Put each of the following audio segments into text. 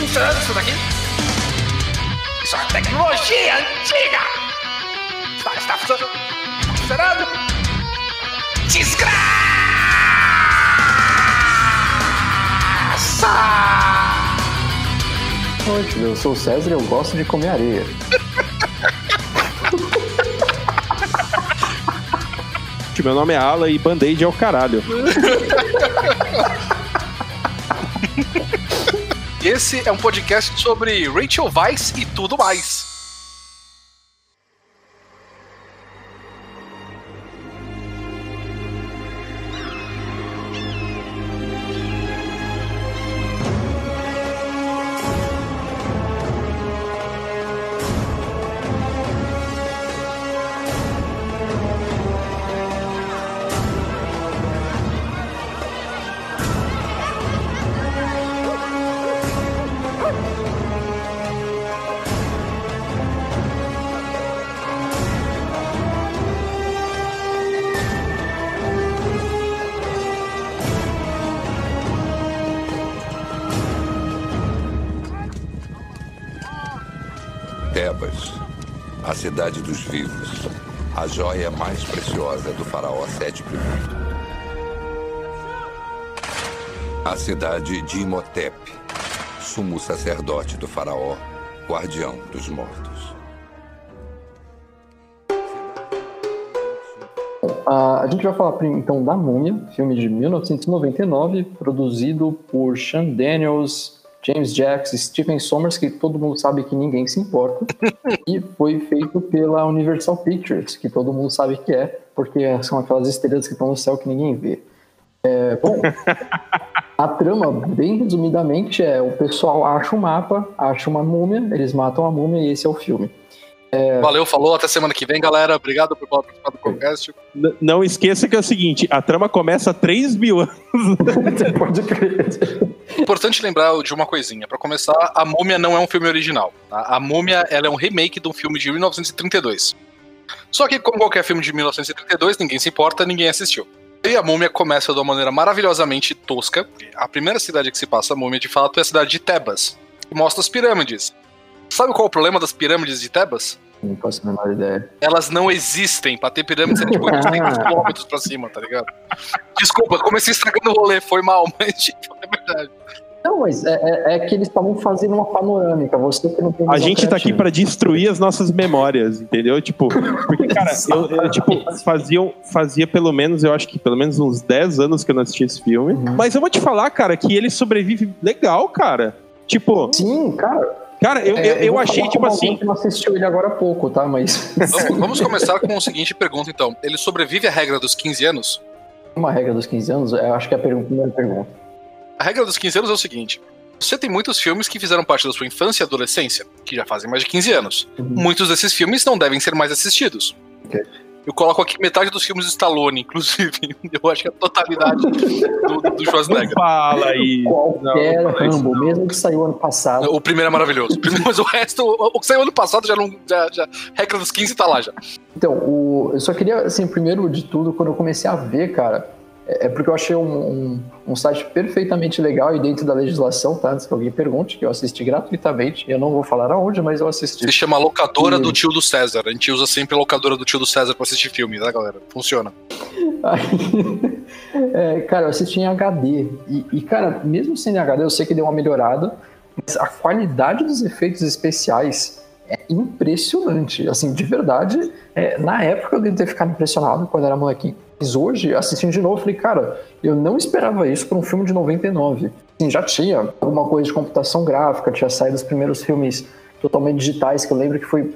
funcionando isso daqui? Isso é tecnologia antiga! Está, está funcionando? Está funcionando? Desgraça! Oi, eu sou o César e eu gosto de comer areia. Meu nome é Ala e Band-Aid é o caralho. Esse é um podcast sobre Rachel Weisz e tudo mais. Dos vivos, a joia mais preciosa do faraó I. A cidade de Imhotep, sumo sacerdote do faraó, guardião dos mortos. A gente vai falar então da Múmia, filme de 1999, produzido por Sean Daniels, James Jacks, Stephen Sommers, que todo mundo sabe que ninguém se importa, e foi feito pela Universal Pictures, que todo mundo sabe que é, porque são aquelas estrelas que estão no céu que ninguém vê. É, bom, a trama, bem resumidamente, é o pessoal acha um mapa, acha uma múmia, eles matam a múmia e esse é o filme. É... Valeu, falou, até semana que vem, galera. Obrigado por participar do podcast. N não esqueça que é o seguinte: a trama começa há 3 mil anos. Pode crer. Importante lembrar de uma coisinha. Para começar, A Múmia não é um filme original. Tá? A Múmia ela é um remake de um filme de 1932. Só que, como qualquer filme de 1932, ninguém se importa, ninguém assistiu. E a Múmia começa de uma maneira maravilhosamente tosca. A primeira cidade que se passa a Múmia, de fato, é a cidade de Tebas, que mostra as pirâmides. Sabe qual é o problema das pirâmides de Tebas? Não faço a menor ideia. Elas não existem. Pra ter pirâmides é tipo 800 quilômetros pra cima, tá ligado? Desculpa, comecei estragando o rolê, foi mal, mas tipo, é verdade. Não, mas é, é, é que eles estavam fazendo uma panorâmica. Você que não tem A gente tá aqui para destruir as nossas memórias, entendeu? Tipo, porque, cara, eu, eu, tipo, faziam, fazia pelo menos, eu acho que pelo menos uns 10 anos que eu não assisti esse filme. Uhum. Mas eu vou te falar, cara, que ele sobrevive legal, cara. Tipo. Sim, cara. Cara, eu, é, eu, eu achei, tipo assim. Não assistiu ele agora há pouco, tá? Mas. Vamos, vamos começar com a seguinte pergunta, então. Ele sobrevive à regra dos 15 anos? Uma regra dos 15 anos? Eu acho que é a primeira pergunta. A regra dos 15 anos é o seguinte: você tem muitos filmes que fizeram parte da sua infância e adolescência, que já fazem mais de 15 anos. Uhum. Muitos desses filmes não devem ser mais assistidos. Okay. Eu coloco aqui metade dos filmes de Stallone, inclusive. Eu acho que a totalidade do, do Schwarzenegger. Não fala aí. Qualquer não, Rambo, não. mesmo que saiu ano passado. O primeiro é maravilhoso. Mas o resto, o, que saiu ano passado já não. Já, já, regra dos 15 tá lá já. Então, o, eu só queria, assim, primeiro de tudo, quando eu comecei a ver, cara é porque eu achei um, um, um, site perfeitamente legal e dentro da legislação, tá? Antes que alguém pergunte, que eu assisti gratuitamente. Eu não vou falar aonde, mas eu assisti. Se chama locadora e... do tio do César. A gente usa sempre a locadora do tio do César pra assistir filme, tá, galera? Funciona. Aí, é, cara, eu assisti em HD. E, e, cara, mesmo sendo em HD, eu sei que deu uma melhorada, mas a qualidade dos efeitos especiais é impressionante. Assim, de verdade, é, na época eu devo ter ficado impressionado quando era molequinho. Mas hoje, assistindo de novo, eu falei, cara, eu não esperava isso para um filme de 99. Assim, já tinha alguma coisa de computação gráfica, tinha saído os primeiros filmes totalmente digitais, que eu lembro que foi.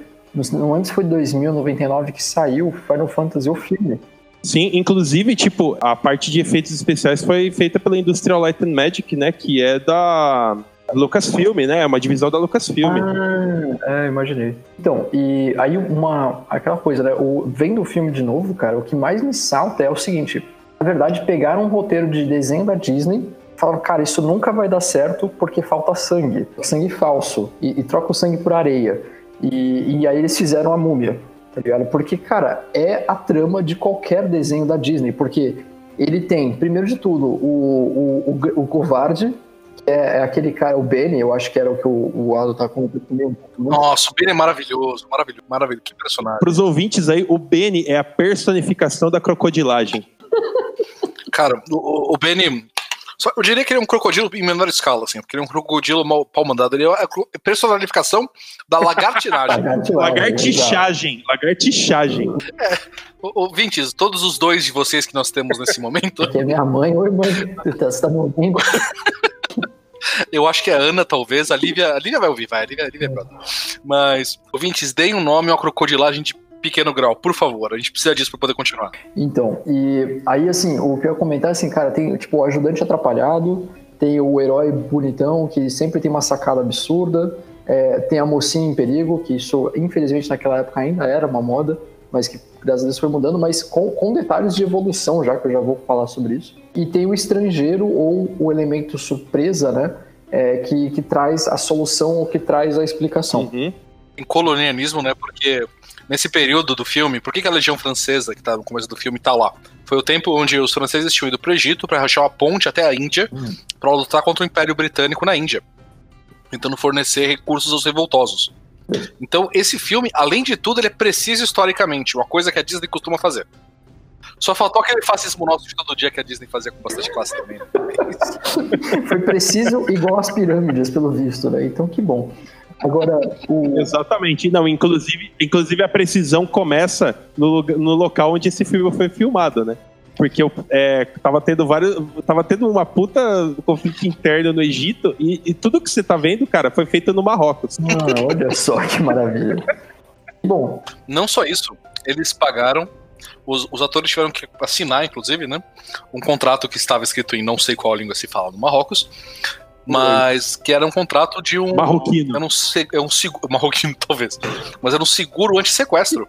Não antes foi 2000, 99 que saiu Final Fantasy, o filme. Sim, inclusive, tipo, a parte de efeitos especiais foi feita pela Industrial Light and Magic, né? Que é da Lucasfilm, né? É uma divisão da Lucasfilm. Ah, é, imaginei. Então, e aí uma aquela coisa, né? O, vendo o filme de novo, cara, o que mais me salta é o seguinte: na verdade, pegaram um roteiro de desenho da Disney, falaram, cara, isso nunca vai dar certo porque falta sangue, sangue falso, e, e troca o sangue por areia. E, e aí eles fizeram a múmia, tá ligado? Porque, cara, é a trama de qualquer desenho da Disney, porque ele tem, primeiro de tudo, o, o, o, o covarde É, é aquele cara, o Benny, eu acho que era o que o, o Aldo tá com Nossa, o Benny é maravilhoso, maravilhoso, maravilhoso, que personagem. Para os ouvintes aí, o Benny é a personificação da crocodilagem. Cara, o, o Benny. Só, eu diria que ele é um crocodilo em menor escala, assim, porque ele é um crocodilo mal pau mandado. Ele é a personificação da lagartinagem. lagartixagem. Lagartixagem. É, ouvintes, todos os dois de vocês que nós temos nesse momento. Que é minha mãe, oi mãe, você tá me ouvindo? Eu acho que é Ana, talvez. A Lívia, a Lívia vai ouvir, vai. A Lívia, a Lívia é brother. Mas, ouvintes, deem um nome a uma crocodilagem de pequeno grau, por favor. A gente precisa disso para poder continuar. Então, e aí, assim, o que eu ia comentar, assim, cara, tem, tipo, o ajudante atrapalhado, tem o herói bonitão, que sempre tem uma sacada absurda, é, tem a mocinha em perigo, que isso, infelizmente, naquela época ainda era uma moda, mas que a Deus foi mudando, mas com, com detalhes de evolução, já que eu já vou falar sobre isso. E tem o estrangeiro ou o elemento surpresa, né? É, que, que traz a solução ou que traz a explicação. Uhum. Em colonialismo, né? Porque nesse período do filme, por que, que a Legião Francesa, que tá no começo do filme, tá lá? Foi o tempo onde os franceses tinham ido pro Egito para rachar uma ponte até a Índia uhum. para lutar contra o Império Britânico na Índia, tentando fornecer recursos aos revoltosos. Então, esse filme, além de tudo, ele é preciso historicamente, uma coisa que a Disney costuma fazer. Só faltou aquele fascismo nosso de todo dia que a Disney fazia com bastante classe também. Né? Foi preciso igual as pirâmides, pelo visto, né? Então que bom. Agora, o... Exatamente. Não, inclusive, inclusive a precisão começa no, no local onde esse filme foi filmado, né? Porque eu é, tava tendo vários. Tava tendo uma puta conflito interno no Egito e, e, tudo que você tá vendo, cara, foi feito no Marrocos. Ah, olha só que maravilha. Bom. Não só isso, eles pagaram. Os, os, atores tiveram que assinar, inclusive, né? Um contrato que estava escrito em não sei qual língua se fala no Marrocos. Mas que era um contrato de um. Marroquino. Era um, é um, um marroquino, talvez. Mas era um seguro anti-sequestro.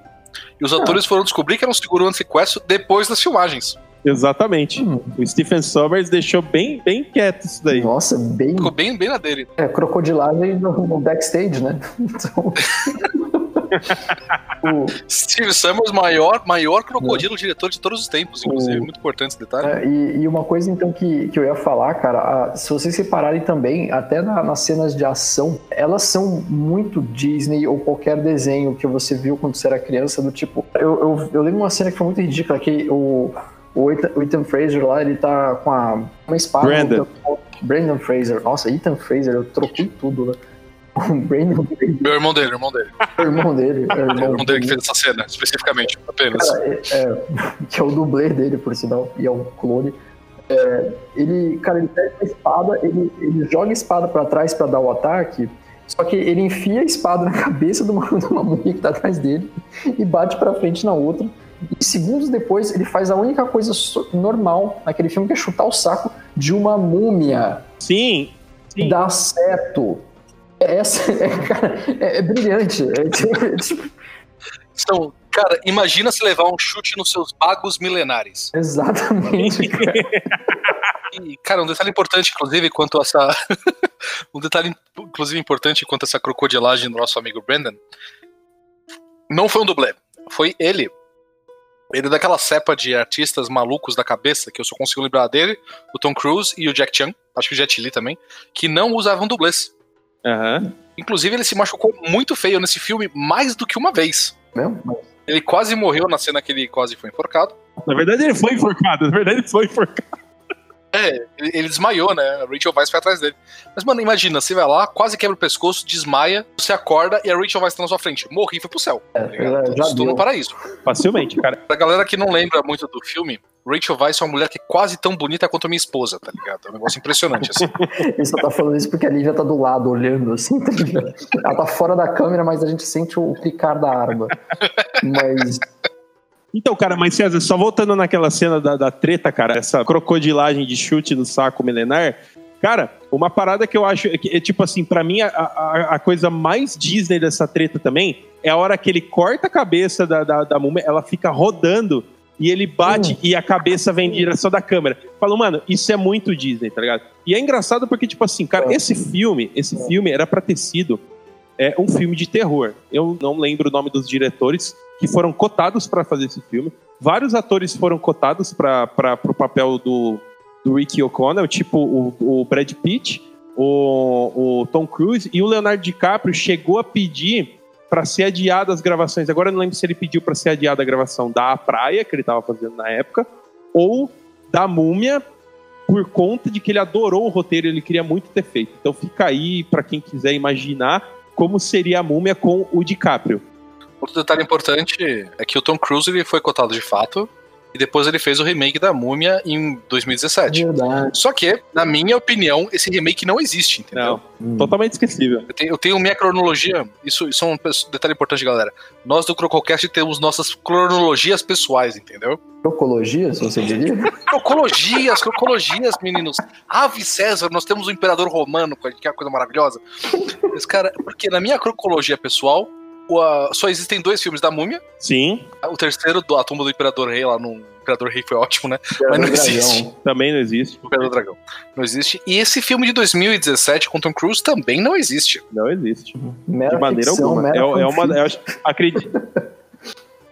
E os atores foram descobrir que era um seguro anti-sequestro depois das filmagens. Exatamente. Hum. O Stephen Sommers deixou bem, bem quieto isso daí. Nossa, bem. Ficou bem, bem na dele. É, crocodilagem no, no backstage, né? Então. o... Steve Summers, maior, maior crocodilo é. diretor de todos os tempos, inclusive. O... Muito importante esse detalhe. É, e, e, uma coisa, então, que, que eu ia falar, cara, a, se vocês separarem também, até na, nas cenas de ação, elas são muito Disney ou qualquer desenho que você viu quando você era criança, do tipo. Eu, eu, eu lembro uma cena que foi muito ridícula, que o. O Ethan, o Ethan Fraser lá, ele tá com a, uma espada. Brandon. Brandon Fraser. Nossa, Ethan Fraser, eu troquei tudo, né? O Brandon Meu irmão dele, irmão dele. O irmão dele. É o irmão, irmão dele que fez essa cena, especificamente, apenas. Cara, é, é, que é o dublê dele, por sinal, e é o clone. É, ele, cara, ele pega a espada, ele, ele joga a espada para trás para dar o ataque, só que ele enfia a espada na cabeça de uma, de uma mulher que tá atrás dele e bate para frente na outra. E segundos depois, ele faz a única coisa normal naquele filme, que é chutar o saco de uma múmia. Sim. sim. E dá certo. É essa, é, cara, é, é brilhante. É, tipo... Então, cara, imagina se levar um chute nos seus bagos milenares. Exatamente, cara. E, cara, um detalhe importante, inclusive, quanto a essa. um detalhe, inclusive, importante quanto a essa crocodilagem do nosso amigo Brandon. Não foi um dublê. Foi ele. Ele é daquela cepa de artistas malucos da cabeça, que eu só consigo lembrar dele, o Tom Cruise e o Jack Chan, acho que o Jet Li também, que não usavam dublês. Uhum. Inclusive, ele se machucou muito feio nesse filme mais do que uma vez. Mesmo? Ele quase morreu na cena que ele quase foi enforcado. Na verdade, ele foi enforcado. Na verdade, ele foi enforcado. É, ele desmaiou, né? A Rachel Weisz foi atrás dele. Mas, mano, imagina, você vai lá, quase quebra o pescoço, desmaia, você acorda e a Rachel Weisz tá na sua frente. Morri e foi pro céu. É, tá já Estou no paraíso. Facilmente, cara. Pra galera que não lembra muito do filme, Rachel Weisz é uma mulher que é quase tão bonita quanto a minha esposa, tá ligado? É um negócio impressionante, assim. Ele só tá falando isso porque a Lívia tá do lado, olhando, assim, tá ligado? Ela tá fora da câmera, mas a gente sente o picar da arma. Mas... Então, cara, mas César, só voltando naquela cena da, da treta, cara, essa crocodilagem de chute no saco milenar, Cara, uma parada que eu acho que é tipo assim, para mim a, a, a, coisa mais Disney dessa treta também é a hora que ele corta a cabeça da, da, da múmia, ela fica rodando e ele bate uhum. e a cabeça vem em direção da câmera. Falo, mano, isso é muito Disney, tá ligado? E é engraçado porque, tipo assim, cara, esse filme, esse filme era pra ter sido é, um filme de terror. Eu não lembro o nome dos diretores que foram cotados para fazer esse filme. Vários atores foram cotados para o papel do, do Ricky O'Connell, tipo o, o Brad Pitt, o, o Tom Cruise e o Leonardo DiCaprio chegou a pedir para ser adiada as gravações. Agora eu não lembro se ele pediu para ser adiada a gravação da Praia, que ele estava fazendo na época, ou da Múmia, por conta de que ele adorou o roteiro, ele queria muito ter feito. Então fica aí para quem quiser imaginar como seria a Múmia com o DiCaprio. Outro detalhe importante é que o Tom Cruise ele foi cotado de fato e depois ele fez o remake da Múmia em 2017. Verdade. Só que, na minha opinião, esse remake não existe, entendeu? Não, hum. totalmente esquecível. Eu tenho, eu tenho, minha cronologia, isso, isso é um detalhe importante, galera. Nós do Crococast temos nossas cronologias pessoais, entendeu? Crocologias, você diria? crocologias, crocologias, meninos. Ave César, nós temos o Imperador Romano, que é uma coisa maravilhosa. Mas, cara, porque na minha crocologia pessoal, Uh, só existem dois filmes da Múmia. Sim. O terceiro, do, A Tumba do Imperador Rei, lá no Imperador Rei foi ótimo, né? Mas não existe. Também não existe. O Imperador Dragão. Não existe. E esse filme de 2017 com Tom Cruise também não existe. Não existe. Mera de maneira ficção, alguma. É, é, uma. Acho, acredito.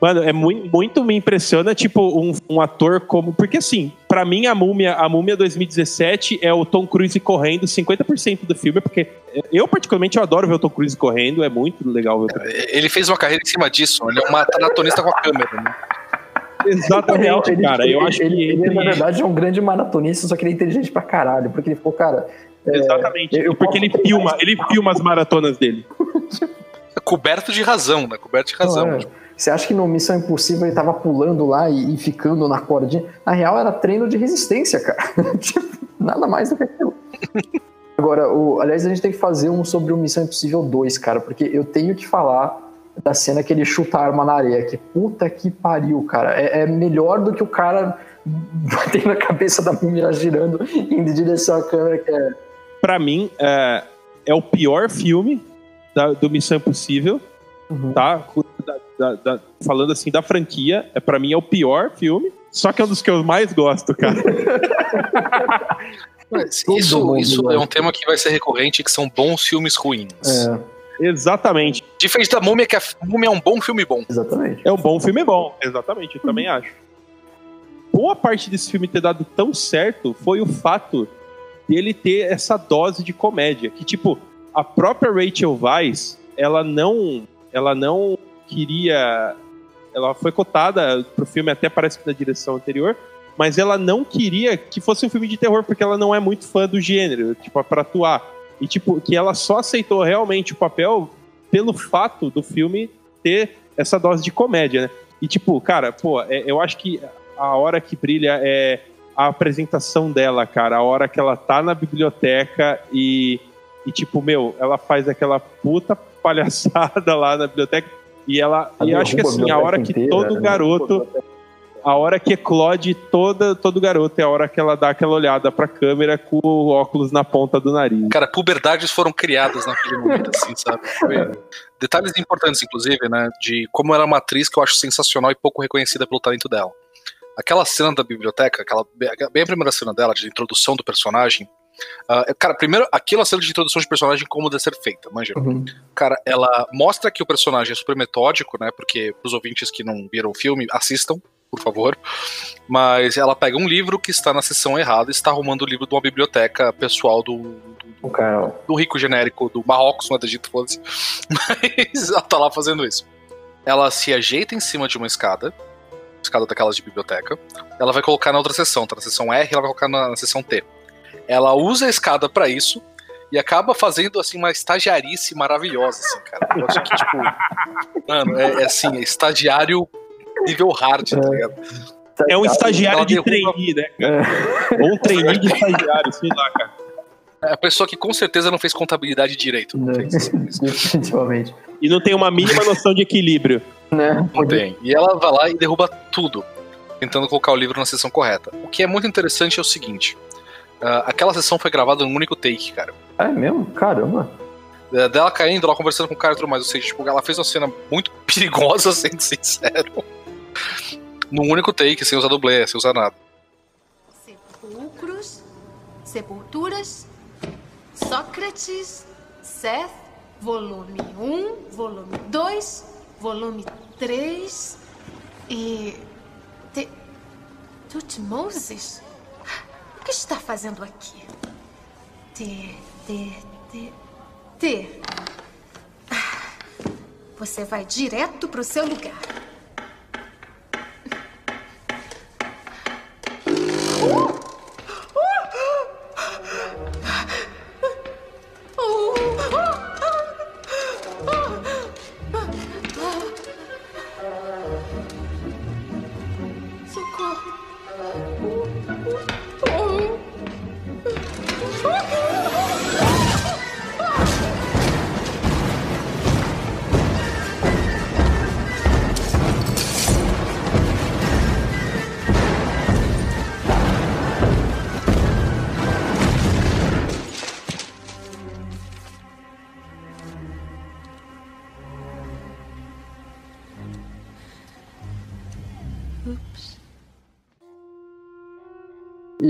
Mano, é muito, muito me impressiona, tipo, um, um, ator como. Porque assim, para mim, a Múmia, a Múmia 2017 é o Tom Cruise correndo 50% do filme, porque eu, particularmente, eu adoro ver o Tom Cruise correndo, é muito legal ver. Ele fez uma carreira em cima disso, ele é um maratonista com a câmera, né? Exatamente, ele, cara. Ele, eu acho ele, que ele, ele, na verdade, é um grande maratonista, só que ele é inteligente pra caralho, porque ele ficou, cara. É, Exatamente. Eu, porque ele filma, ele filma as maratonas dele. Coberto de razão, né? Coberto de razão. Não, é. Você acha que no Missão Impossível ele tava pulando lá e, e ficando na cordinha? Na real, era treino de resistência, cara. Tipo, nada mais do que aquilo. Agora, o, aliás, a gente tem que fazer um sobre o Missão Impossível 2, cara, porque eu tenho que falar da cena que ele chuta a arma na areia, que puta que pariu, cara. É, é melhor do que o cara batendo a cabeça da múmia girando indo em direção à câmera, que é... Pra mim, é, é o pior filme da, do Missão Impossível, uhum. tá? Da, da, falando assim da franquia, é para mim é o pior filme, só que é um dos que eu mais gosto, cara. isso isso é um tema que vai ser recorrente, que são bons filmes ruins. É. Exatamente. Diferente da Múmia, que a Múmia é um bom filme bom. Exatamente. É um bom filme bom, exatamente, eu uhum. também acho. Boa parte desse filme ter dado tão certo foi o fato dele ter essa dose de comédia, que tipo, a própria Rachel Weisz, ela não ela não queria. Ela foi cotada pro filme, até parece que da direção anterior, mas ela não queria que fosse um filme de terror, porque ela não é muito fã do gênero, tipo, pra atuar. E, tipo, que ela só aceitou realmente o papel pelo fato do filme ter essa dose de comédia, né? E, tipo, cara, pô, é, eu acho que a hora que brilha é a apresentação dela, cara. A hora que ela tá na biblioteca e, e tipo, meu, ela faz aquela puta palhaçada lá na biblioteca e ela. A e acho que assim, a hora que inteira, todo né? garoto. A hora que eclode toda, todo garoto é a hora que ela dá aquela olhada pra câmera com o óculos na ponta do nariz. Cara, puberdades foram criadas naquele momento, assim, sabe? Foi... Detalhes importantes, inclusive, né? De como ela é uma atriz que eu acho sensacional e pouco reconhecida pelo talento dela. Aquela cena da biblioteca, aquela, bem a primeira cena dela, de introdução do personagem, Uh, cara, primeiro, aquilo a cena de introdução de personagem como deve ser feita, manja. Uhum. Cara, ela mostra que o personagem é super metódico, né? Porque pros ouvintes que não viram o filme, assistam, por favor. Mas ela pega um livro que está na sessão errada e está arrumando o livro de uma biblioteca pessoal do, do, do, do rico genérico do Marrocos, não é do Egito, foda-se. Mas ela tá lá fazendo isso. Ela se ajeita em cima de uma escada, escada daquelas de biblioteca. Ela vai colocar na outra sessão, tá na sessão R, ela vai colocar na, na sessão T. Ela usa a escada para isso e acaba fazendo assim uma estagiarice maravilhosa, assim, cara. Eu acho que, tipo, mano, é, é assim, é estagiário nível hard, tá ligado? É um estagiário de derruba... trainee, né, cara? Ou um trainee de estagiário, sei lá, cara. É a pessoa que com certeza não fez contabilidade direito. Não, definitivamente. E não tem uma mínima noção de equilíbrio. Né? Não tem. E ela vai lá e derruba tudo, tentando colocar o livro na seção correta. O que é muito interessante é o seguinte: Uh, aquela sessão foi gravada num único take, cara. É mesmo? Caramba. É, dela caindo, ela conversando com o cara e tudo mais. Ou seja, tipo, ela fez uma cena muito perigosa, sendo sincero. Num único take, sem usar dublê, sem usar nada. Sepulcros, sepulturas, Sócrates, Seth, volume 1, volume 2, volume 3 e. Tutmoses? O que está fazendo aqui? T, T, T, T. Ah, Você vai direto pro seu lugar.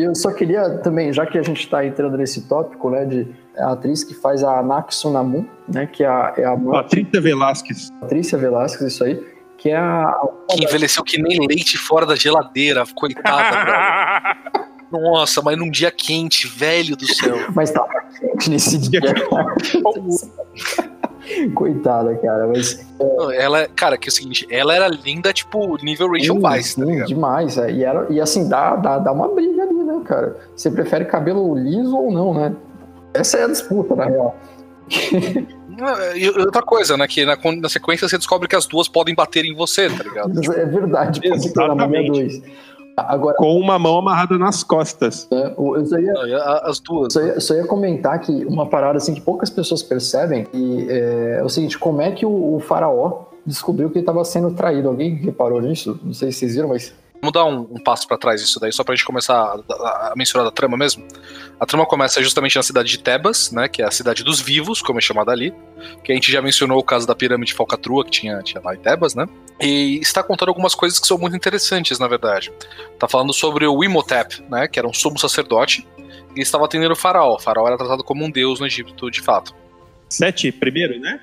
Eu só queria também, já que a gente está entrando nesse tópico, né, de a atriz que faz a Anaxo Namu, né, que é a, é a mãe Patrícia Velasquez. Patrícia Velasquez, isso aí, que é a... Que envelheceu que nem leite fora da geladeira, coitada. Nossa, mas num dia quente, velho do céu. Mas tava quente nesse dia. Coitada, cara, mas... Ela, cara, que é o seguinte, ela era linda, tipo, nível Rachel Weisz, tá ligado? demais, é. E, era, e assim, dá, dá, dá uma briga ali, né, cara? Você prefere cabelo liso ou não, né? Essa é a disputa, na real. E outra coisa, né, que na, na sequência você descobre que as duas podem bater em você, tá ligado? É verdade, porque tem na Múmia Exatamente. 2. Agora, Com uma mão amarrada nas costas. né, eu só ia, As duas. só, ia, só ia comentar que uma parada assim que poucas pessoas percebem e, é, é o seguinte, como é que o, o faraó descobriu que ele estava sendo traído? Alguém reparou nisso? Não sei se vocês viram, mas... Vamos dar um, um passo pra trás disso daí, só pra gente começar a, a- a trama mesmo. A trama começa justamente na cidade de Tebas, né, que é a cidade dos vivos, como é chamada ali, que a gente já mencionou o caso da pirâmide de falcatrua que tinha, tinha lá em Tebas, né, e está contando algumas coisas que são muito interessantes, na verdade. Tá falando sobre o Imhotep, né, que era um sumo sacerdote, e estava atendendo o faraó. O faraó era tratado como um deus no Egito, de fato. Sete primeiro, né?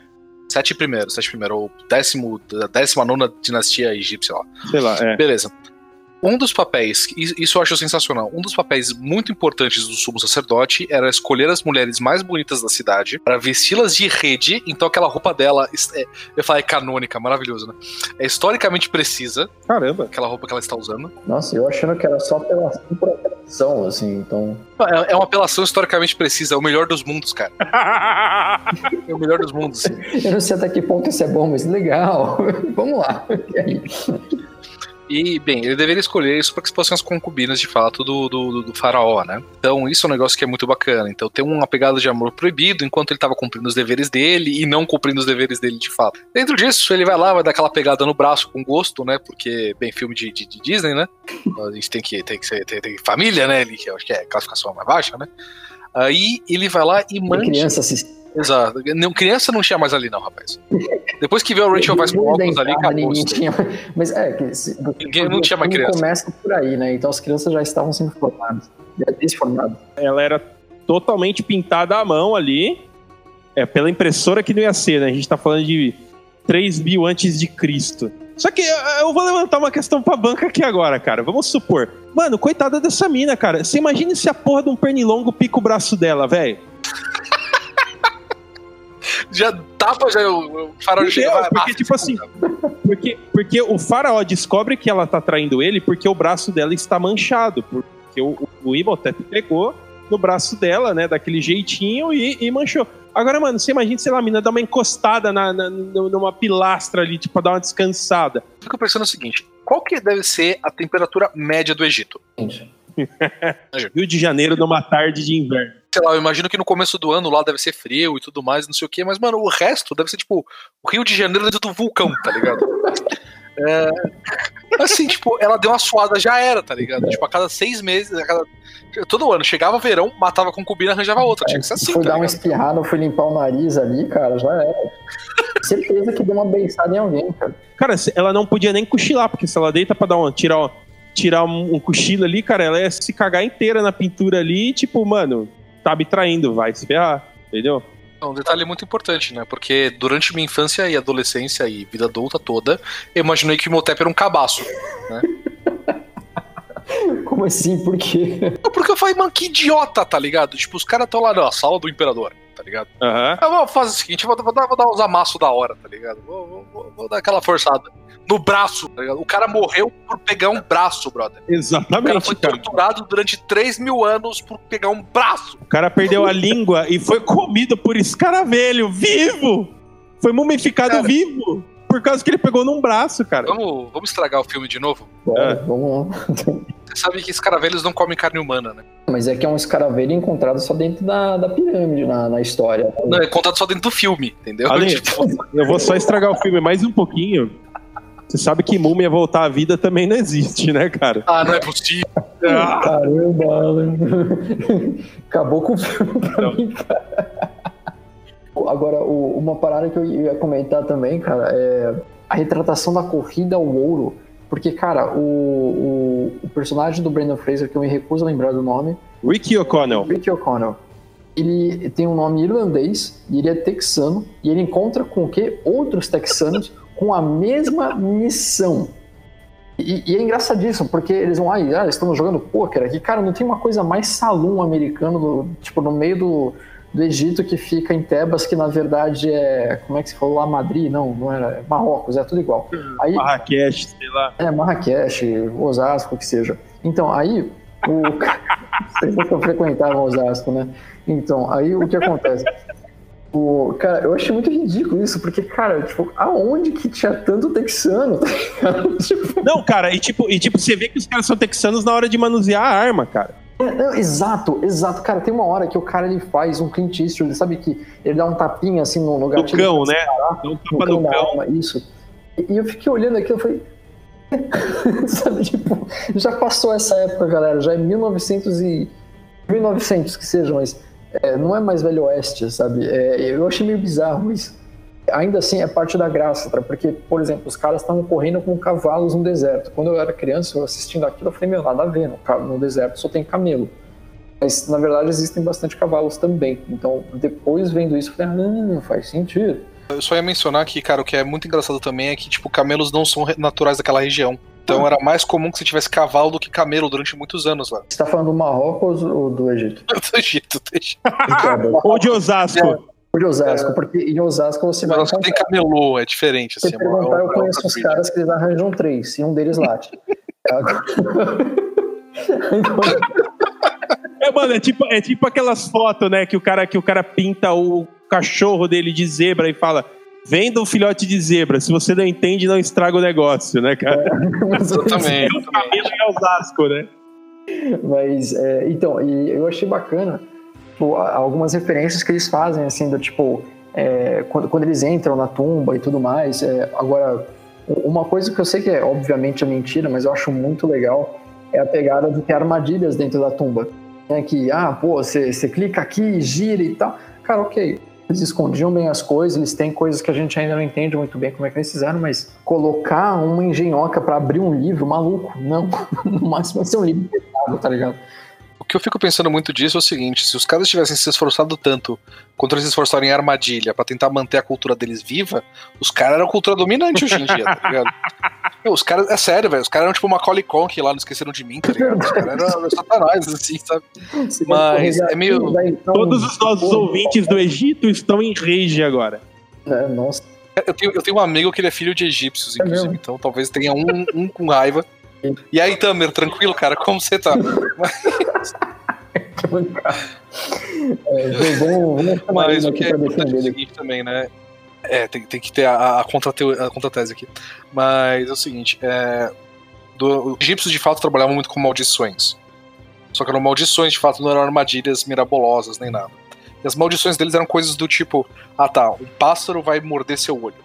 Sete primeiro, sete primeiro, ou décimo, décima nona dinastia egípcia lá. Sei lá, é. Beleza. Um dos papéis, is- isso eu acho sensacional, um dos papéis muito importantes do sumo sacerdote era escolher as mulheres mais bonitas da cidade para vesti-las de rede, então aquela roupa dela, é, eu falei canônica, maravilhoso, né? É historicamente precisa, Caramba. aquela roupa que ela está usando. Nossa, eu achando que era só pela apelação, assim, então... É, é uma apelação historicamente precisa, é o melhor dos mundos, cara. É o melhor dos mundos. Eu não sei até que ponto isso é bom, mas legal. Vamos lá. E bem, ele deveria escolher isso para que fossem as concubinas, de fato, do, do, do faraó, né? Então, isso é um negócio que é muito bacana. Então, tem uma pegada de amor proibido enquanto ele estava cumprindo os deveres dele e não cumprindo os deveres dele de fato. Dentro disso, ele vai lá, vai dar aquela pegada no braço com gosto, né? Porque, bem, filme de, de, de Disney, né? A gente tem que, tem que ser, tem, tem família, né? Ele, que eu acho que é a classificação mais baixa, né? Aí ele vai lá e manda. criança assistindo. Exato. Não, criança não tinha mais ali, não, rapaz. Depois que vê o Rachel Weisz com óculos ali, acabou. ninguém tinha, Mas é, que se, Ninguém- não tinha mais criança. começa por aí, né? Então as crianças já estavam sendo formadas. Já desformadas. Ela era totalmente pintada à mão ali. É, pela impressora que não ia ser, né? A gente tá falando de 3 mil antes de Cristo. Só que eu vou levantar uma questão pra banca aqui agora, cara. Vamos supor. Mano, coitada dessa mina, cara. Você imagina se a porra de um pernilongo pica o braço dela, velho? Já tapa, já o, o farol Entendeu? chega vai, Porque, ah, tipo assim, Porque, porque o faraó descobre que ela tá traindo ele porque o braço dela está manchado. Porque o, o Imhotep pegou no braço dela, né, daquele jeitinho e, e manchou. Agora, mano, você imagina, sei lá, a mina dá uma encostada na, na- numa pilastra ali, tipo, pra dar uma descansada. Fico pensando o seguinte: qual que deve ser a temperatura média do Egito? Rio de Janeiro numa tarde de inverno. Sei lá, eu imagino que no começo do ano lá deve ser frio e tudo mais, não sei o que, mas, mano, o resto deve ser tipo o Rio de Janeiro dentro do vulcão, tá ligado? É, assim, tipo, ela deu uma suada, já era, tá ligado? Tipo, a cada seis meses, a cada, todo ano, chegava verão, matava concubina, arranjava outra. Tinha que ser assim, foi tá dar uma espirrada, foi limpar o nariz ali, cara, já era. Certeza que deu uma beiçada em alguém, cara. Cara, ela não podia nem cochilar, porque se ela deita pra dar uma, tirar, uma- tirar um, um cochilo ali, cara, ela ia se cagar inteira na pintura ali tipo, mano, tá me traindo, vai se ferrar, entendeu? É um detalhe muito importante, né? Porque durante minha infância e adolescência e vida adulta toda, eu imaginei que o Imhotep era um cabaço. Como Como assim? Por quê? Porque eu falei, mano, que idiota, tá ligado? Tipo, os caras estão lá na sala do imperador, tá ligado? Aham. Eu vou fazer o seguinte, vou, vou dar, vou dar uns amassos da hora, tá ligado? Vou, vou- vou- vou dar aquela forçada. No braço, tá ligado? O cara morreu por pegar um braço, brother. O cara Exatamente, foi cara. torturado durante 3 mil anos por pegar um braço. O cara perdeu a língua e foi comido por escaravelho, vivo! Foi mumificado Cara. vivo! Por causa que ele pegou num braço, cara. Vamos, vamos estragar o filme de novo? Bora, É. vamos lá. Você sabe que escaravelhos não comem carne humana, né? Mas é que é um escaravelho encontrado só dentro da, da pirâmide na, na história. Não, é contado só dentro do filme, entendeu? Tipo, eu vou só estragar o filme mais um pouquinho. Você sabe que múmia voltar à vida também não existe, né, cara? ah, não é possível. Ah, Caramba, Alan. Acabou com o filme pra Não. mim, cara. Agora, o- uma parada que eu ia comentar também, cara, é a retratação da corrida ao ouro. Porque, cara, o, o, o personagem do Brandon Fraser, que eu me recuso a lembrar do nome, Ricky O'Connell. Rick O'Connell, ele tem um nome irlandês e ele é texano e ele encontra com o quê? Outros texanos com a mesma missão. E, e é engraçadíssimo, porque eles vão, ah, ah, estamos jogando pôquer aqui. Cara, não tem uma coisa mais salão americano, do- tipo, no meio do, do Egito que fica em Tebas, que na verdade é, como é que se falou lá, Madrid? Não, não era, é Marrocos, é tudo igual. Aí, Marrakech, sei lá. é, Marrakech, Osasco, o que seja. Então, aí, o. Vocês nunca frequentavam Osasco, né? Então, aí o que acontece? O, cara, eu achei muito ridículo isso, porque, cara, tipo, aonde que tinha tanto texano? tá tipo, Não, cara, e tipo, e tipo, você vê que os caras são texanos na hora de manusear a arma, cara. É, não, exato, exato. Cara, tem uma hora que o cara ele faz um Clint Eastwood, sabe que ele dá um tapinha assim no, no No gatilho. cão, né? disparar. Dá um tapa cão no cão. arma, isso. E, e eu fiquei olhando aquilo e falei. Sabe, tipo, já passou essa época, galera. Já é 1900 e. 1900 que seja, mas é, não é mais Velho Oeste, sabe? É, eu achei meio bizarro, mas ainda assim é parte da graça, tá? porque, por exemplo, os caras estavam correndo com cavalos no deserto. Quando eu era criança, eu assistindo aquilo, eu falei, meu, nada a ver, no, deserto só tem camelo. Mas, na verdade, existem bastante cavalos também. Então, depois vendo isso, eu falei, ah, não, faz sentido. Eu só ia mencionar que, cara, o que é muito engraçado também é que, tipo, camelos não são naturais daquela região. Então era mais comum que você tivesse cavalo do que camelo durante muitos anos lá. Você tá falando do Marrocos ou do Egito? Do Egito, deixa. Ou de Osasco. De Osasco, porque em Osasco você vai que tem camelô, é diferente, Se assim. você é uma- perguntar, é eu conheço é uma uns caras que eles arranjam três, e um deles late. Então, É, mano, é tipo, é tipo aquelas fotos, né, que o cara que o cara pinta o cachorro dele de zebra e fala: "Venda um filhote de zebra, se você não entende, não estraga o negócio", né, cara? Exatamente. É o cabelo em Osasco, né? Mas, é, então, e eu achei bacana tipo, algumas referências que eles fazem, assim, do tipo, é, quando, quando eles entram na tumba e tudo mais. é, agora, uma coisa que eu sei que é, obviamente, é mentira, mas eu acho muito legal, é a pegada de ter armadilhas dentro da tumba. Né, que, ah, pô, você clica aqui, gira e tal. Cara, ok. Eles escondiam bem as coisas, eles têm coisas que a gente ainda não entende muito bem como é que eles fizeram, mas colocar uma engenhoca pra abrir um livro, maluco, não. No máximo vai ser um livro pesado, tá ligado? O que eu fico pensando muito disso é o seguinte: se os caras tivessem se esforçado tanto quanto eles se esforçaram em armadilha pra tentar manter a cultura deles viva, os caras eram a cultura dominante hoje em dia, tá ligado? Meu, os caras, é sério, velho. Os caras eram tipo uma Macaulay Culkin lá, não esqueceram de mim, tá ligado? Os caras eram satanás, assim, sabe? Mas é meio- então, Todos os nossos ouvintes do Egito estão em rage agora. né, Nossa, Eu tenho, eu tenho um amigo que ele é filho de egípcios, É inclusive, mesmo? então talvez tenha um, um com raiva. E aí, Tamer, tranquilo, cara? Como você tá? É, vamos, vamos chamar Mas o que é importante é o seguinte também, né? É, tem, tem que ter a, a, contrateo- a contratese aqui. Mas é o seguinte, é, do- os egípcios de fato trabalhavam muito com maldições. Só que eram maldições, de fato, não eram armadilhas mirabolosas nem nada. E as maldições deles eram coisas do tipo: ah tá, um pássaro vai morder seu olho.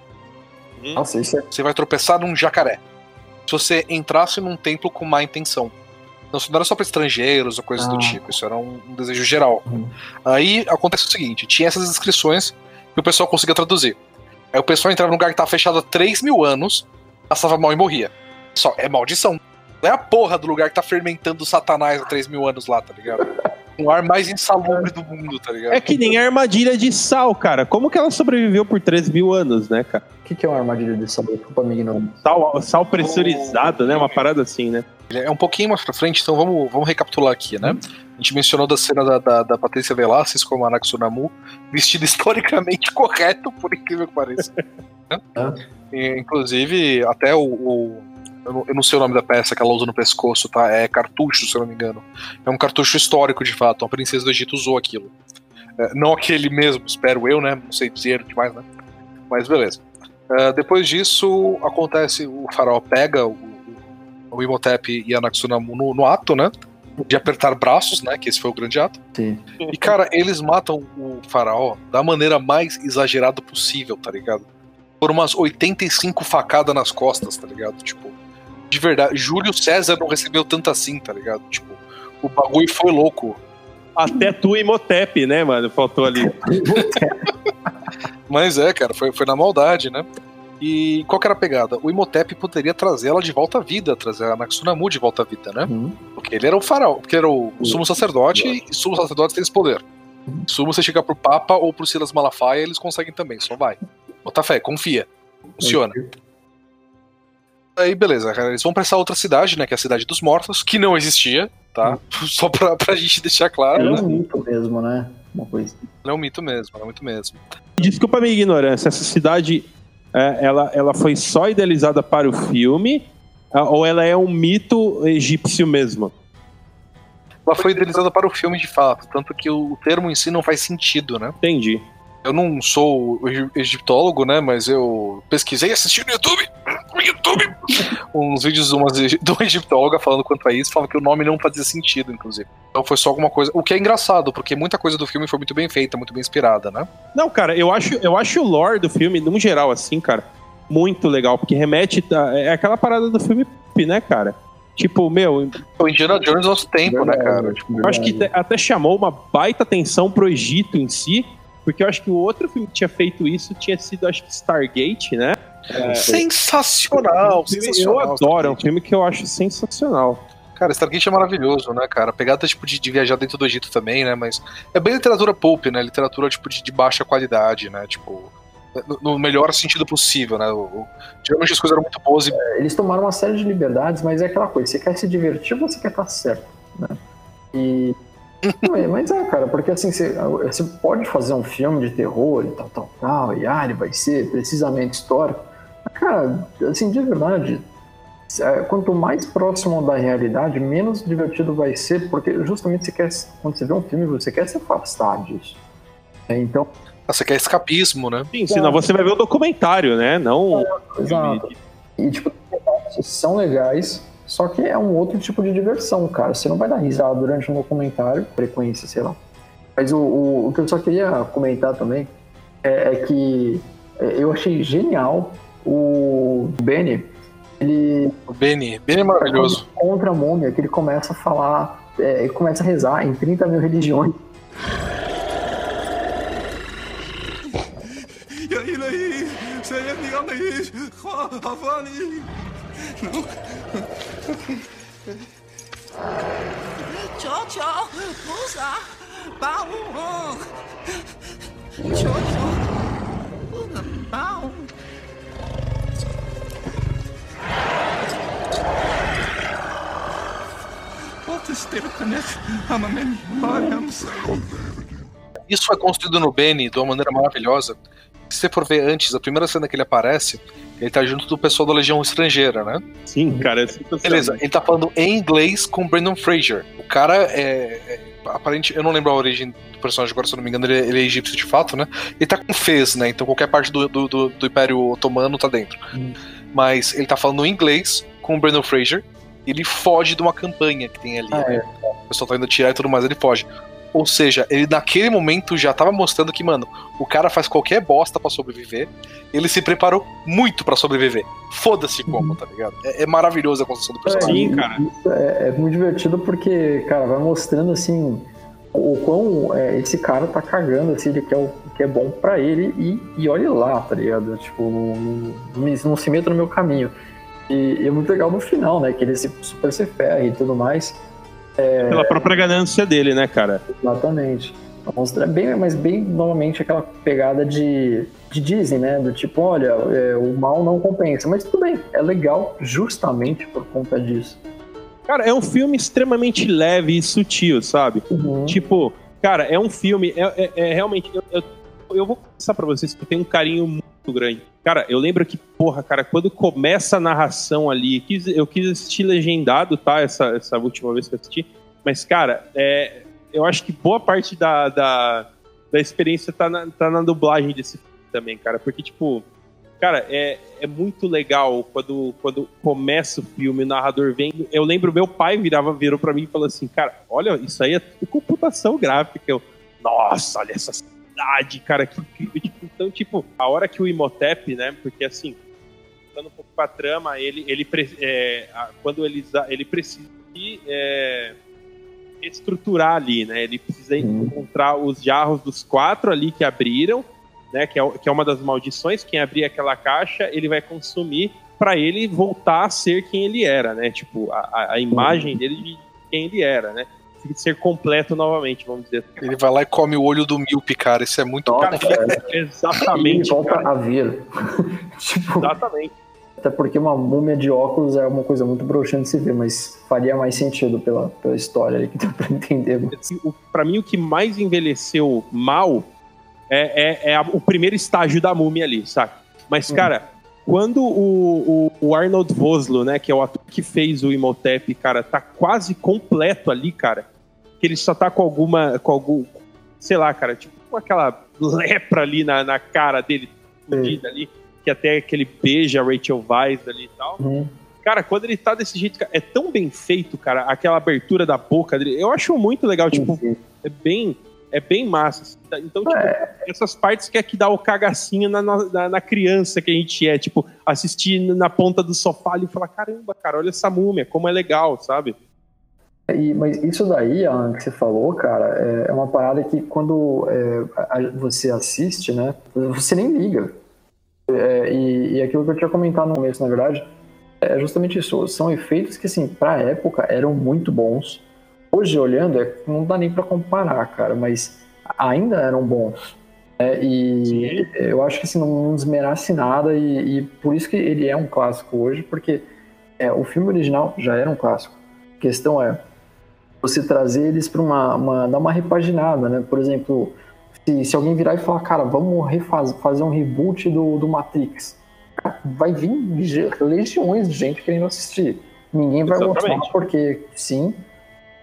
Nossa, isso é Você vai tropeçar num jacaré. Se você entrasse num templo com má intenção. Então, isso não era só para estrangeiros ou coisas do Ah. tipo, isso era um, um desejo geral. Uhum. Aí acontece o seguinte: tinha essas inscrições e o pessoal conseguia traduzir. Aí o pessoal entrava num lugar que tava fechado há 3 mil anos, passava mal e morria. Só é maldição. Não é a porra do lugar que tá fermentando o satanás há 3 mil anos lá, tá ligado? Um ar mais insalubre do mundo, tá ligado? É que nem a armadilha de sal, cara. Como que ela sobreviveu por 3 mil anos, né, cara? O que, que é uma armadilha de sabor? Desculpa me ignorância. Sal, sal pressurizado, né? Uma parada assim, né? É um pouquinho mais pra frente, então vamos, vamos recapitular aqui, né? A gente mencionou da cena da, da, da Patrícia Velasquez como a Naxunamu, vestida historicamente correto, por incrível que pareça. Né? E, inclusive, até o, o eu não, eu não, sei o nome da peça que ela usa no pescoço, tá? É cartucho, se eu não me engano. É um cartucho histórico, de fato. A princesa do Egito usou aquilo. É, não aquele mesmo, espero eu, né? Não sei dizer demais, né? Mas beleza. Uh, depois disso, acontece, o faraó pega o, o Imhotep e a Naxunamu no, no, ato, né? De apertar braços, né? Que esse foi o grande ato. Sim. E, cara, eles matam o faraó da maneira mais exagerada possível, tá ligado? Por umas 85 facadas nas costas, tá ligado? Tipo, de verdade, Júlio César não recebeu tanto assim, tá ligado? Tipo, o bagulho foi louco. Até tu e Motep, né, mano? Faltou ali. Mas é, cara, foi, foi na maldade, né? E qual que era a pegada? O Imhotep poderia trazer ela de volta à vida, trazer a Naxunamu de volta à vida, né? Uhum. Porque ele era o faraó, porque ele era o, sumo sacerdote, uhum. e sumo sacerdotes têm esse poder. Uhum. Sumo você chega pro Papa ou pro Silas Malafaia, eles conseguem também, só vai. Bota fé, confia. Funciona. Aí, beleza, cara, eles vão pra essa outra cidade, né? Que é a Cidade dos Mortos, que não existia, tá? Só pra, pra gente deixar claro. É um mito mesmo, né? Uma coisa. É um mito mesmo, é um mito mesmo. Desculpa a minha ignorância, essa cidade é, ela, ela foi só idealizada para o filme ou ela é um mito egípcio mesmo? Ela foi idealizada para o filme de fato, tanto que o termo em si não faz sentido, né? Entendi. Eu não sou egiptólogo, né? Mas eu pesquisei, assisti no YouTube, no YouTube, uns vídeos de uma, de uma egiptóloga falando quanto a isso, falando que o nome não fazia sentido, inclusive. Então foi só alguma coisa. O que é engraçado, porque muita coisa do filme foi muito bem feita, muito bem inspirada, né? Não, cara, eu acho, eu acho o lore do filme, no geral, assim, cara, muito legal, porque remete. A, é aquela parada do filme, né, cara? Tipo, meu. O Indiana Jones nosso tempo, né, cara? Tipo, eu acho que até chamou uma baita atenção pro Egito em si, porque eu acho que o outro filme que tinha feito isso tinha sido, acho que Stargate, né? É, sensacional, sensacional! Eu adoro, é um filme que eu acho sensacional. Cara, Stargate é maravilhoso, né, cara? A pegada, tipo, de, de, viajar dentro do Egito também, né? Mas é bem literatura pulp, né? Literatura, tipo, de, de baixa qualidade, né? Tipo, no, no melhor sentido possível, né? O, o, geralmente as coisas eram muito boas e... É, eles tomaram uma série de liberdades, mas é aquela coisa, você quer se divertir ou você quer estar certo, né? E mas é, cara, porque assim, você, pode fazer um filme de terror e tal, tal, tal, e ah, ele vai ser precisamente histórico. Mas, cara, assim, de verdade, é, quanto mais próximo da realidade, menos divertido vai ser, porque justamente você quer, quando você vê um filme, você quer se afastar disso. É, então. Ah, você quer escapismo, né? Sim, senão você vai ver um documentário, né? Não. É, exato. E, tipo, são legais, só que é um outro tipo de diversão, cara. Você não vai dar risada durante um documentário, frequência, sei lá. Mas o, o, o que eu só queria comentar também é, é que é, eu achei genial o Benny. Ele. O Benny, Benny é maravilhoso. Contra a múmia, que ele começa a falar, é, ele começa a rezar em 30 mil religiões. Isso foi construído no Benny de uma maneira maravilhosa. Se você for ver antes, a primeira cena que ele aparece, ele tá junto do pessoal da Legião Estrangeira, né? Sim, cara. É Beleza, ele tá falando em inglês com o Brandon Fraser. O cara é, é aparente, eu não lembro a origem do personagem agora, se eu não me engano, ele, ele, é egípcio de fato, né? Ele tá com Fez, né? Então qualquer parte do, do, do, do Império Otomano tá dentro. Hum. Mas ele tá falando em inglês com o Brandon Fraser. Ele foge de uma campanha que tem ali. Ah, né? é. O pessoal tá indo tirar e tudo mais, ele foge. Ou seja, ele naquele momento já tava mostrando que, mano, o cara faz qualquer bosta para sobreviver. Ele se preparou muito para sobreviver. Foda-se como, tá ligado? É, é, maravilhoso a construção do personagem. Sim, cara. É, é, muito divertido porque, cara, vai mostrando assim o quão é, esse cara tá cagando, assim, ele quer o que é bom para ele e, e olhe lá, tá ligado? Tipo, não, não se meta no meu caminho. E, e, é muito legal no final, né? Que ele se, super se ferra e tudo mais. É... Pela própria ganância dele, né, cara? Exatamente. É bem, mas bem normalmente aquela pegada de, de Disney, né? Do tipo, olha, é, o mal não compensa. Mas tudo bem, é legal justamente por conta disso. Cara, é um filme extremamente leve e sutil, sabe? Uhum. Tipo, cara, é um filme. É, é- é realmente. Eu, eu, eu vou confessar pra vocês que eu tenho um carinho muito grande. Cara, eu lembro que, porra, cara, quando começa a narração ali, quis- eu quis assistir legendado, tá? Essa, essa última vez que eu assisti. Mas, cara, é, eu acho que boa parte da, da, da experiência tá na, tá na dublagem desse filme também, cara. Porque, tipo, cara, é, é muito legal quando, quando começa o filme, o narrador vem. Eu lembro, meu pai virava, virou pra mim e falou assim, cara, olha, isso aí é tudo computação gráfica. Eu, nossa, olha essa cidade, cara, que incrível. Tipo, então, tipo, a hora que o Imhotep, né, porque assim, dando um pouco pra trama, ele, ele, é, quando ele, ele precisa de, é, estruturar ali, né, ele precisa encontrar os jarros dos quatro ali que abriram, né, que é, que é uma das maldições, quem abrir aquela caixa, ele vai consumir pra ele voltar a ser quem ele era, né, tipo, a- a imagem dele de quem ele era, né, ser completo novamente, vamos dizer. Ele vai lá e come o olho do míope, cara. Isso é muito Nossa, cara. E Exatamente, volta cara, a ver. tipo, exatamente. até porque uma múmia de óculos é uma coisa muito broxante de se ver, mas faria mais sentido pela, pela história ali que dá pra entender. assim, pra mim, o que mais envelheceu mal é, é- é a- o primeiro estágio da múmia ali, saca? Mas, Hum. cara, quando o, o- o Arnold Vosloo, né, que é o ator que fez o Imhotep, cara, tá quase completo ali, cara, que ele só tá com alguma, com algum, sei lá, cara, tipo com aquela lepra ali na, na cara dele, fudida ali, que até que ele beija a Rachel Weisz ali e tal. Uhum. Cara, quando ele tá desse jeito, é tão bem feito, cara, aquela abertura da boca dele. Eu acho muito legal, tipo, é bem, é bem massa. assim, tá? Então, tipo, essas partes que é que dá o cagacinho na, na, na criança que a gente é, tipo, assistir na ponta do sofá ali e falar, caramba, cara, olha essa múmia, como é legal, sabe? E, mas isso daí, Alan, que você falou, cara, é, é uma parada que quando é, você assiste, né, você nem liga. É, e, e aquilo que eu tinha comentado no começo, na verdade, é justamente isso. São efeitos que, assim, pra época eram muito bons. Hoje, olhando, é- não dá nem pra comparar, cara, mas ainda eram bons. É, e eu acho que assim, não desmerece nada e, e por isso que ele é um clássico hoje, porque é, o filme original já era um clássico. A questão é você trazer eles para uma, uma dar uma repaginada, né? Por exemplo, se, se alguém virar e falar, cara, vamos refaz, fazer um reboot do, do Matrix, Cara, vai vir legiões de gente querendo assistir. Ninguém vai Exatamente. gostar porque sim,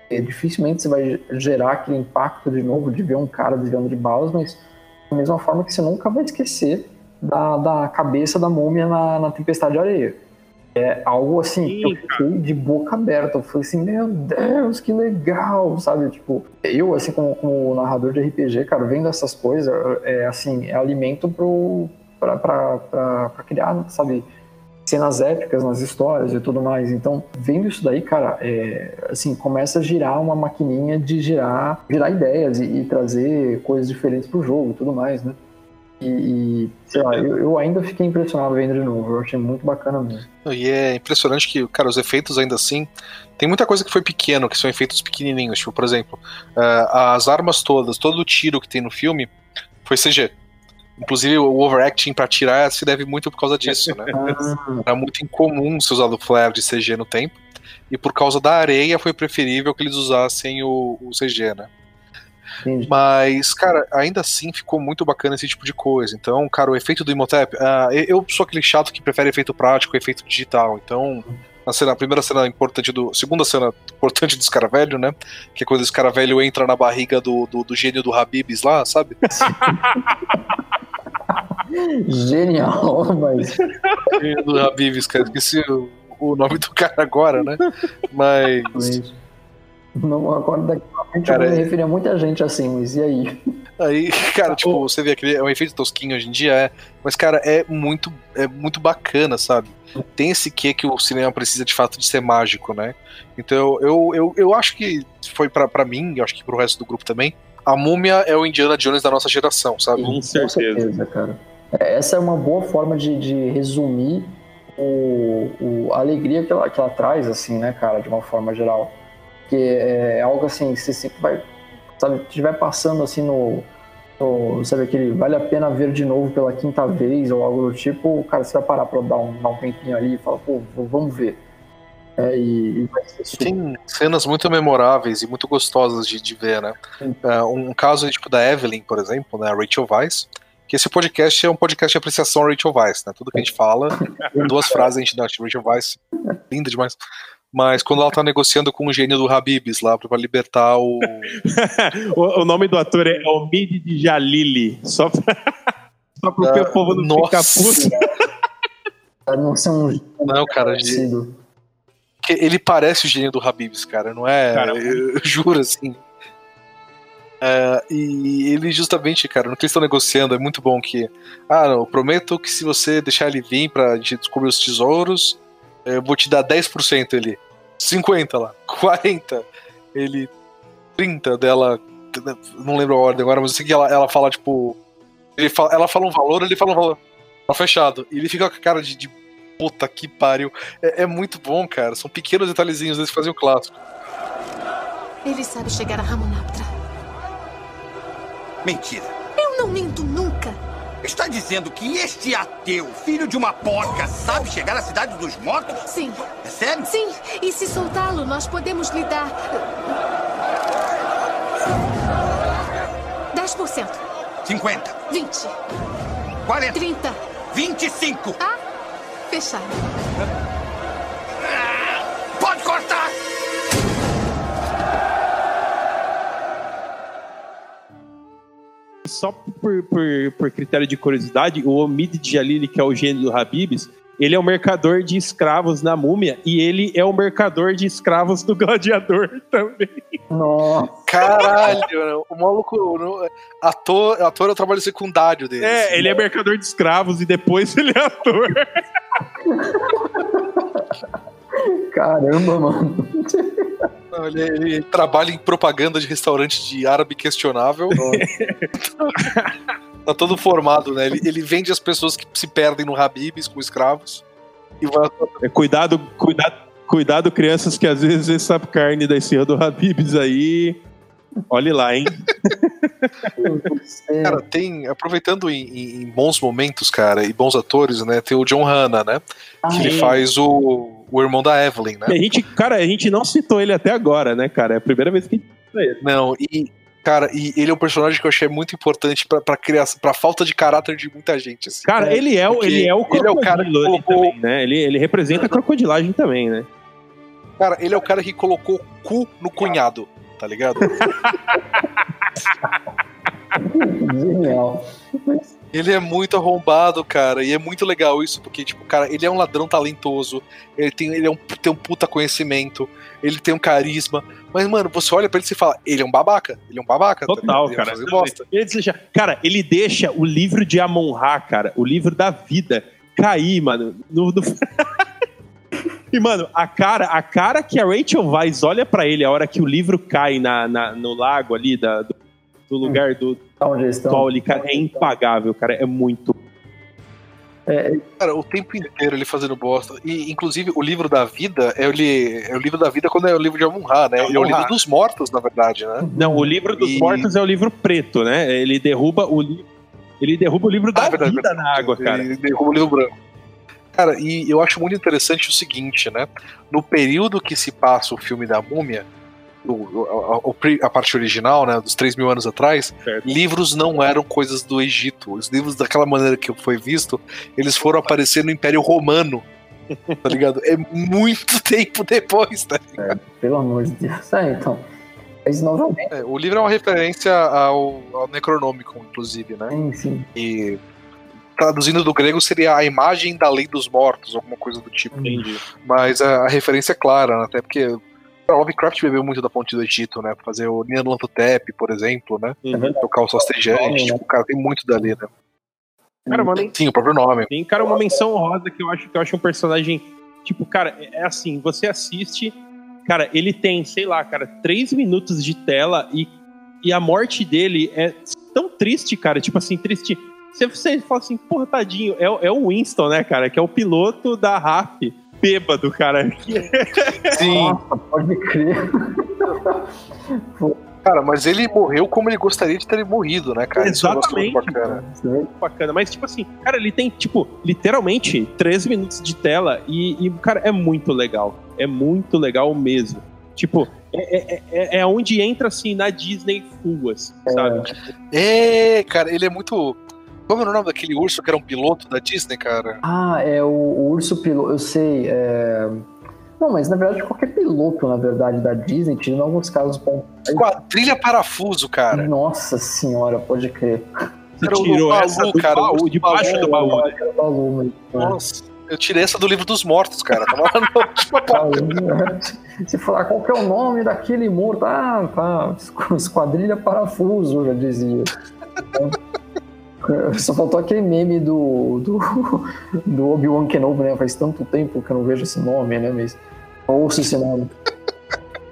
é, dificilmente você vai gerar aquele impacto de novo de ver um cara desviando de balas, mas da mesma forma que você nunca vai esquecer da, da cabeça da múmia na, na tempestade de areia. É algo assim, que eu Sim, fiquei de boca aberta. Eu falei assim, meu Deus, que legal, sabe? Tipo, eu, assim, como, como narrador de RPG, cara, vendo essas coisas, é assim, é alimento pro, pra, pra, pra, pra criar, sabe? Cenas épicas nas histórias e tudo mais. Então, vendo isso daí, cara, é, assim, começa a girar uma maquininha de girar, girar ideias e, e trazer coisas diferentes pro jogo e tudo mais, né? E, sei lá, eu, eu ainda fiquei impressionado vendo de novo. Eu achei muito bacana mesmo. E é impressionante que, cara, os efeitos ainda assim. Tem muita coisa que foi pequeno, que são efeitos pequenininhos. Tipo, por exemplo, ah, as armas todas, todo o tiro que tem no filme foi CG. Inclusive, o overacting pra tirar se deve muito por causa disso, né? Era muito incomum ser usado flare de CG no tempo. E por causa da areia foi preferível que eles usassem o, o CG, né? Entendi. Mas, cara, ainda assim ficou muito bacana esse tipo de coisa. Então, cara, o efeito do Imhotep, ah, eu sou aquele chato que prefere efeito prático efeito digital. Então, na, cena, a primeira cena importante do. Segunda cena importante do escaravelho, né? Que é quando o escaravelho entra na barriga do, do, do gênio do Habibs lá, sabe? Genial, mas. Gênio do Habibs, cara. Esqueci o, o nome do cara agora, né? Mas. Não, agora daqui pra frente Cara, eu vou me é- referir a muita gente assim, mas e aí? Aí, cara, tipo, você vê aquele. É um efeito tosquinho hoje em dia, é. Mas, cara, é muito, é muito bacana, sabe? Tem esse quê que o cinema precisa de fato de ser mágico, né? Então, eu, eu, eu acho que foi pra, pra mim, eu acho que pro resto do grupo também. A múmia é o Indiana Jones da nossa geração, sabe? Com certeza. cara. É, Essa é uma boa forma de, de resumir o, o- a alegria que ela, que ela traz, assim, né, cara, de uma forma geral. Porque é algo assim, você sempre vai, sabe, estiver passando assim no, no- sabe, aquele vale a pena ver de novo pela quinta vez ou algo do tipo, cara, você vai parar pra dar um, dar um tempinho ali e falar, pô, vamos ver. É, e, e vai ser super. Tem cenas muito memoráveis e muito gostosas de, de ver, né? É, um caso tipo da Evelyn, por exemplo, né? A Rachel Weisz. Que esse podcast é um podcast de apreciação a Rachel Weisz, né? Tudo que a gente fala, duas frases a gente dá. Rachel Weisz, linda demais. Mas quando ela tá negociando com o gênio do Habibs lá pra libertar o. o, o nome do ator é Omid de Jalili. Só pra, só pro Ah, povo não nossa. ficar puto. Pra não ser um. Não, cara, de- parecido. ele parece o gênio do Habibs, cara, não é? Cara, eu, eu juro, assim. É, e ele justamente, cara, no que eles estão negociando, é muito bom que. Ah, não, eu prometo que se você deixar ele vir pra gente descobrir os tesouros, eu vou te dar 10% ele. 50 lá, 40. Ele. 30 dela. Não lembro a ordem agora, mas eu sei que ela, ela fala, tipo. Ele fala, ela fala um valor, ele fala um valor. Tá fechado. E ele fica com a cara de, de puta que pariu. É, é muito bom, cara. São pequenos detalhezinhos desses que fazem o clássico. Ele sabe chegar a Ramonaptra. Mentira. Eu não minto nunca. Está dizendo que este ateu, filho de uma porca, sabe chegar à cidade dos mortos? Sim, É sério? sim. E se soltá-lo, nós podemos lhe dar. 10%, 50, 20, 40, 30. 25. Ah, fechado. Só por, por, por critério de curiosidade, o Omid de Jalili, que é o gênio do Habibs, ele é o mercador de escravos na múmia e ele é o mercador de escravos do gladiador também. Nossa, Caralho, mano, o maluco. Ator, ator é o trabalho secundário dele. É, ele é mercador de escravos e depois ele é ator. caramba, mano. Não, ele, ele trabalha em propaganda de restaurante de árabe questionável. tá todo formado, né? Ele, ele vende as pessoas que se perdem no Habibs como escravos. E vai É, cuidado, cuidado, cuidado, crianças, que às vezes essa carne da esfirra do Habibs aí. Olhe lá, hein? Você- Cara, tem. Aproveitando em, em- bons momentos, cara, e bons atores, né? Tem o John Hanna, né? Que ele Sim. faz o, o irmão da Evelyn, né? E a gente, cara, a gente não citou ele até agora, né, cara? É a primeira vez que a gente citou ele. Não, e. Cara, e ele é um personagem que eu achei muito importante pra, pra criação, pra falta de caráter de muita gente. Assim. Cara, É, ele é, porque ele é o ele é o cara que colocou- também, né? Ele, ele representa a crocodilagem também, né? Cara, ele é o cara que colocou cu no cunhado, tá ligado? Genial. Ele é muito arrombado, cara, e é muito legal isso, porque, tipo, cara, ele é um ladrão talentoso, ele tem, ele é um, tem um puta conhecimento, ele tem um carisma, mas, mano, você olha pra ele e fala, ele é um babaca, ele é um babaca. tá Total? Ele vai cara. fazer bosta. Ele deixa, cara, ele deixa o livro de Amon-Ra, cara, o livro da vida, cair, mano. No, no- e, mano, a cara, a cara que a Rachel Weisz olha pra ele a hora que o livro cai na, na- no lago ali, da- do, do lugar do Tá onde eles estão. sol ali, cara, é impagável, cara. É muito. É, Cara, o tempo inteiro ele fazendo bosta. E, inclusive, o livro da vida é o, li- é o livro da vida quando é o livro de Amun-Ra, né? É Ele é o Amun-Ra. livro dos mortos, na verdade, né? Não, o livro dos E- mortos é o livro preto, né? Ele derruba o livro. Ele derruba o livro da Ah, vida verdade. na água, cara. Ele derruba o livro branco. Cara, e eu acho muito interessante o seguinte, né? No período que se passa o filme da múmia, o- a, a parte original, né, dos 3 mil anos atrás, Certo. livros não eram coisas do Egito. Os livros, daquela maneira que foi visto, eles foram aparecer no Império Romano. Tá ligado? É muito tempo depois, tá? pelo amor de Deus. É, então. Mas novamente, É, o livro é uma referência ao, ao Necronômico, inclusive, né? sim, sim. E traduzindo do grego seria a imagem da lei dos mortos, alguma coisa do tipo. Entendi. Mas a, a referência é clara, né? até porque o Lovecraft bebeu muito da ponte do Egito, né? Pra fazer o Nyarlathotep, por exemplo, né? É verdade. Tocar o né? tipo, cara, tem muito dali, né? Cara, mano, Sim, o próprio nome. Tem, cara, uma menção honrosa que eu acho que eu acho um personagem. Tipo, cara, é é assim, você assiste. Cara, ele tem, sei lá, cara, três minutos de tela e, e a morte dele é tão triste, cara. Tipo assim, triste. Você, você fala assim, porra, tadinho, é, o- é o Winston, né, cara? Que é o piloto da RAF, bêbado, cara. Sim. Nossa, pode crer. Cara, mas ele morreu como ele gostaria de ter morrido, né, cara? Isso é muito Exatamente, bacana. Isso é bacana. Mas, tipo assim, cara, ele tem, tipo, literalmente 13 minutos de tela e, e cara, é muito legal. é muito legal mesmo. Tipo, é, é, é, é onde entra assim na Disney full, assim, sabe? É, cara, ele é muito. Como era o nome daquele urso que era um piloto da Disney, cara? Ah, é o, o urso piloto, eu sei. é- Não, mas na verdade qualquer piloto, na verdade, da Disney, tirando alguns casos bons. Quadrilha Parafuso, cara. Nossa senhora, pode crer. você Era tirou Balu, essa do cara, baú, debaixo do baú. né? Balu, mas- Nossa, eu tirei essa do livro dos mortos, cara. Tava lá no última página. Balu. Se falar qual que é o nome daquele morto, ah, tá, Esquadrilha Parafuso, já dizia. Só faltou aquele meme do, do, do Obi-Wan Kenobi, né? Faz tanto tempo que eu não vejo esse nome, né? Mas ouço esse nome.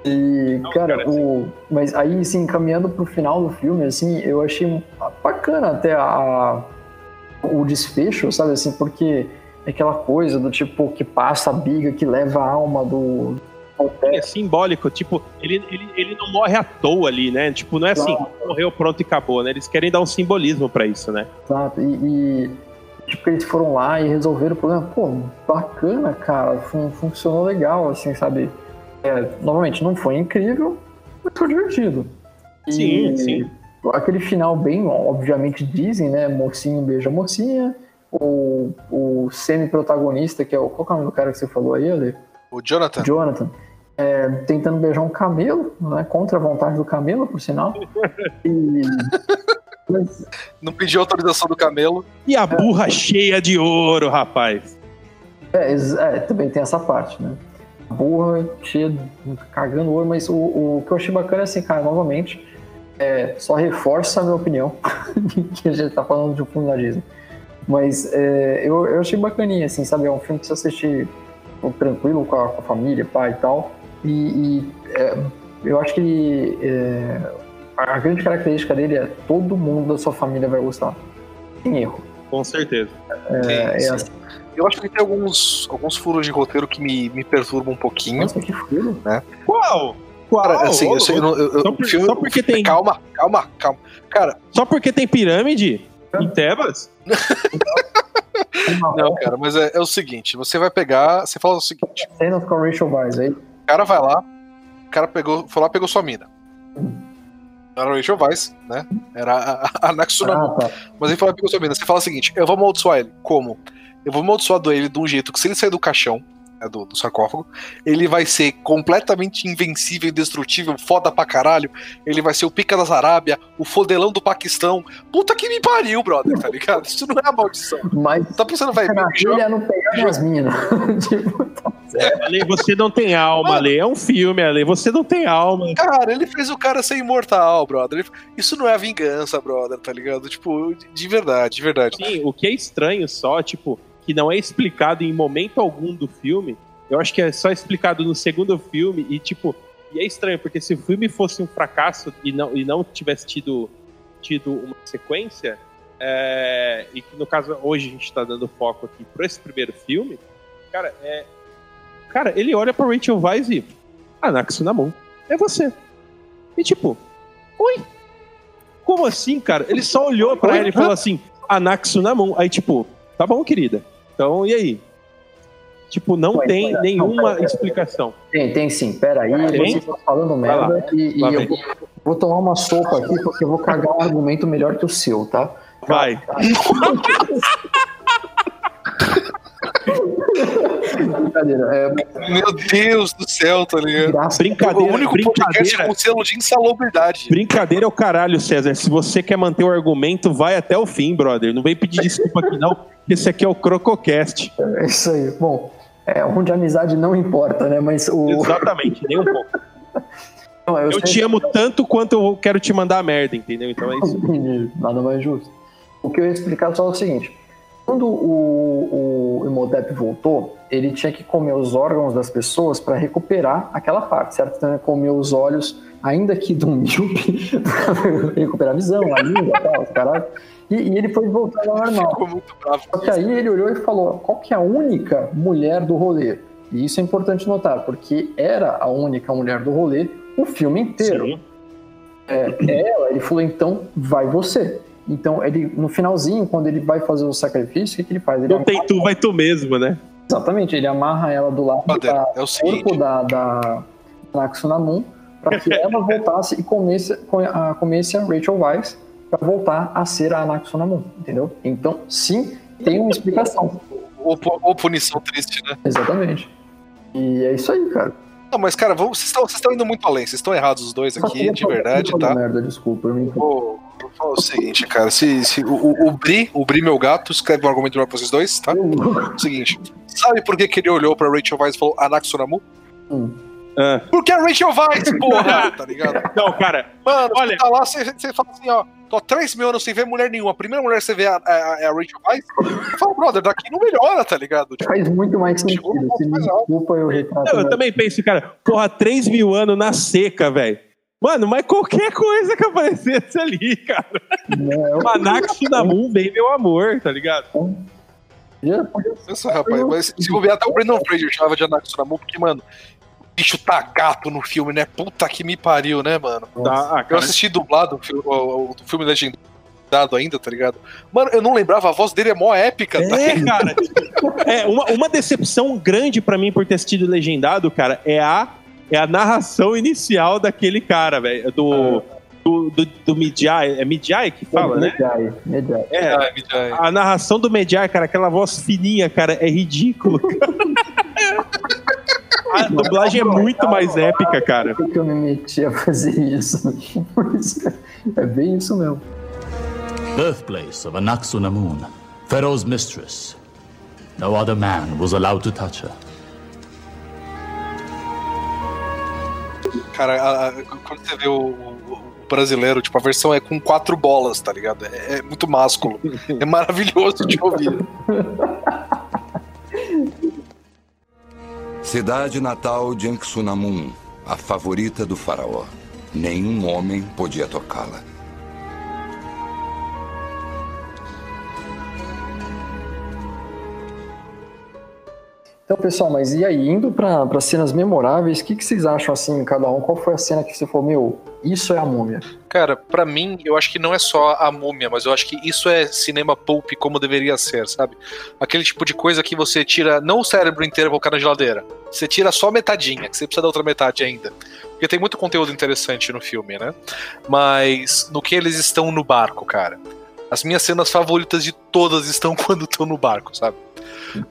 E, cara, cara, o, mas aí, assim, caminhando pro final do filme, assim, eu achei bacana até a, o desfecho, sabe, assim, porque é aquela coisa do tipo que passa a biga que leva a alma do. É simbólico, tipo, ele, ele, ele não morre à toa ali, né? Tipo, não é assim, morreu, pronto e acabou, né? Eles querem dar um simbolismo pra isso, né? Exato, e, e tipo, eles foram lá e resolveram o problema. Pô, bacana, cara, fun- funcionou legal, assim, sabe? É, novamente, não foi incrível, mas foi divertido. E Sim, sim. Aquele final bem, obviamente, dizem, né? Mocinho beija mocinha. O, o semi-protagonista, que é o. Qual é o nome do cara que você falou aí, Ale? O Jonathan. Jonathan. É, tentando beijar um camelo, né? Contra a vontade do camelo, por sinal. E. Mas, Não pediu autorização do camelo. E a burra cheia de ouro, rapaz. É, é, também tem essa parte, né? Burra, cheia, cagando ouro, mas o, o que eu achei bacana é assim, cara, novamente, é, só reforça a minha opinião, que a gente tá falando de um filme da Disney. Mas é, eu, eu achei bacaninha, assim, sabe? É um filme que você assistir tranquilo com a, com a família, pai e tal. E, e, é, eu acho que é, a grande característica dele é todo mundo da sua família vai gostar. Sem erro. Com certeza. É, Sim, é sim. Eu acho que tem alguns, alguns furos de roteiro que me, me perturbam um pouquinho. Nossa, que furo. Qual? Qual? Cara, assim, Ô, eu sei, eu, eu, só por- filme- só porque tem- Calma, calma, calma. Cara, Só porque tem pirâmide em Tebas? não, cara, mas é, é o seguinte: você vai pegar, você fala o seguinte: Cenas com Rachel Weisz aí. O cara vai lá, o cara pegou, foi lá pegou sua mina. Era a Rachel Weiss, né? Era a, a, a Ah, tá. Mas ele fala pegou sua mina. Você fala o seguinte: eu vou amaldiçoar ele. Como? Eu vou amaldiçoar ele de um jeito que, se ele sair do caixão, né, do, do sarcófago, ele vai ser completamente invencível, indestrutível, foda pra caralho. Ele vai ser o pica das Arábia, o fodelão do Paquistão. Puta que me pariu, brother, tá ligado? Isso não é a maldição. Mas Tá pensando, vai, na filha não pegar minhas minas. tipo, tá. Ale, você não tem alma, Ale. É um filme, Ale. Você não tem alma. Cara, ele fez o cara ser imortal, brother. Isso não é a vingança, brother, tá ligado? Tipo, de- de verdade, de verdade. Sim, o que é estranho só, tipo, que não é explicado em momento algum do filme, eu acho que é só explicado no segundo filme e, tipo, e é estranho, porque se o filme fosse um fracasso e não, e não tivesse tido, tido uma sequência, é, e que no caso hoje a gente tá dando foco aqui pra esse primeiro filme, cara, é. Cara, ele olha pra Rachel Weisz e. Anaxo na mão. É você. E tipo, oi? Como assim, cara? Ele só olhou pra ela e falou assim, Anaxo na mão. Aí, tipo, tá bom, querida. Então, e aí? Tipo, não Ué, tem não, nenhuma pera, pera. explicação. Tem, tem sim. Pera aí, Tem? vocês estão falando Vai lá. merda e, e eu vou, vou tomar uma sopa aqui porque eu vou cagar um argumento melhor que o seu, tá? Vai. Brincadeira. É, Meu Deus do céu, tá ligado? Brincadeira, o único podcast brincadeira. com selo de insalubridade. Brincadeira é o caralho, César. Se você quer manter o argumento, vai até o fim, brother. Não vem pedir desculpa aqui, não. Esse aqui é o Crococast. É isso aí. Bom, é, onde a amizade não importa, né? Mas o. Exatamente, nem um pouco. Não, Eu sei- te amo tanto quanto eu quero te mandar a merda, entendeu? Então é isso. Nada mais justo. O que eu ia explicar só é o seguinte: quando o, o Imhotep voltou, ele tinha que comer os órgãos das pessoas para recuperar aquela parte, certo? Então, ele comeu os olhos, ainda que do míope, pra recuperar a visão, a língua e tal, caralho. E, e ele foi voltar ao normal. Ficou muito bravo. Só que aí ele olhou e falou: qual que é a única mulher do rolê? E isso é importante notar, porque era a única mulher do rolê o filme inteiro. Sim. É, ela, ele falou, então vai você. Então, ele, no finalzinho, quando ele vai fazer o sacrifício, o que, que ele faz? Ele Não tem tu, vai tu mesmo, né? Exatamente, ele amarra ela do lado Brother, da, é o seguinte. corpo da, da Naxunamun para que ela voltasse e comece, co- a, comece a Rachel Weisz para voltar a ser a Naxunamun, entendeu? Então, sim, tem uma explicação. Ou, ou punição triste, né? Exatamente. E é isso aí, cara. Não, mas, cara, vamos, vocês estão- vocês estão indo muito além. Vocês estão errados os dois aqui, de verdade, tá? Merda, desculpa, eu me Vou, falar o seguinte, cara. Se, se o, o, o Bri, o Bri, meu gato, escreve um argumento melhor pra vocês dois, tá? O seguinte. Sabe por que, que ele olhou pra Rachel Weisz e falou Anaxonamu? Ah. Porque a Rachel Weisz, porra! tá ligado? Não, cara, Mano, Olha- você tá lá, você, você fala assim, ó. Tô há 3 mil anos sem ver mulher nenhuma. A primeira mulher que você vê é a, a, é a Rachel Weisz. Você fala, brother, daqui não melhora, tá ligado? Tipo, Faz muito mais sentido. ponto Se mais desculpa, eu retrato. eu, eu também penso, cara, porra, 3 mil anos na seca, velho. Mano, mas qualquer coisa que aparecesse ali, cara. Da Moon, bem meu amor, tá ligado? podia Pensa, rapaz, mas se bobear até o Brandon Fraser chamava de Anaxonamu, porque, mano, o bicho tá gato no filme, né? Puta que me pariu, né, mano? Tá, ah, Eu assisti dublado o, fi- o, o- o filme legendado ainda, tá ligado? Mano, eu não lembrava, a voz dele é mó épica, tá É, ligado? cara. É, uma, uma decepção grande pra mim por ter assistido legendado, cara, é a, é a narração inicial daquele cara, velho. Do, do, do, do Midiai. É Midiai que fala, né? Mediai, mediai. É, Ai, me dá- a narração do Mediai, cara, aquela voz fininha, cara, é ridículo. A dublagem é muito mais épica, cara. Por que eu me meti a fazer isso? Por isso, É bem isso mesmo. Birthplace of Anaxunamun, Pharaoh's mistress. No other man was allowed to touch her. Cara, a- a- quando você vê o, o- brasileiro, tipo, a versão é com quatro bolas, tá ligado? É, é muito másculo. É maravilhoso de ouvir. Cidade natal de Anxunamun, a favorita do faraó. Nenhum homem podia tocá-la. Então, pessoal, mas e aí, indo pra cenas memoráveis, o que, que vocês acham assim, cada um? Qual foi a cena que você falou, meu, isso é a múmia? Cara, pra mim, eu acho que não é só a múmia, mas eu acho que isso é cinema pulp como deveria ser, sabe? Aquele tipo de coisa que você tira não o cérebro inteiro pra colocar na geladeira. Você tira só metadinha, que você precisa da outra metade ainda. Porque tem muito conteúdo interessante no filme, né? Mas no que eles estão no barco, cara. As minhas cenas favoritas de todas estão quando estão no barco, sabe?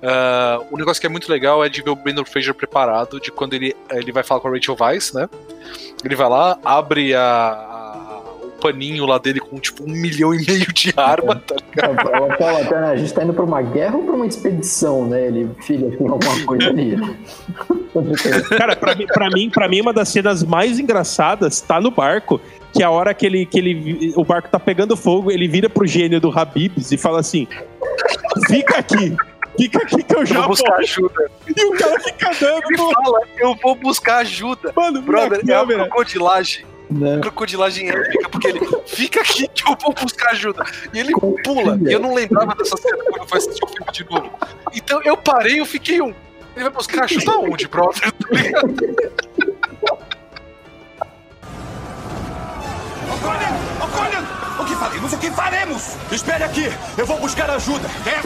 Ah, o negócio que é muito legal é de ver o Brandon Fraser preparado, de quando ele, ele vai falar com a Rachel Weisz, né? Ele vai lá, abre a, a- o paninho lá dele com tipo um milhão e meio de arma, tá ligado? Ela fala até, né, a gente tá indo pra uma guerra ou pra uma expedição, né? Ele, filha, tem alguma coisa ali. Cara, pra mim, pra mim, pra mim, uma das cenas mais engraçadas tá no barco. Que é a hora que ele, que ele, o barco tá pegando fogo, ele vira pro gênio do Habibs e fala assim: Fica aqui, fica aqui que eu Eu já vou buscar volto." ajuda. E o cara fica dando, Ele fala, eu vou buscar ajuda. mano, Brother, é a crocodilagem. Né? Crocodilagem épica, porque ele fica aqui que eu vou buscar ajuda. E ele pula. E eu não lembrava dessa cena quando eu fui assistir o filme de novo. Então eu parei eu fiquei um. Ele vai buscar ajuda onde, brother? faremos? O que faremos? Espere aqui, eu vou buscar ajuda. É?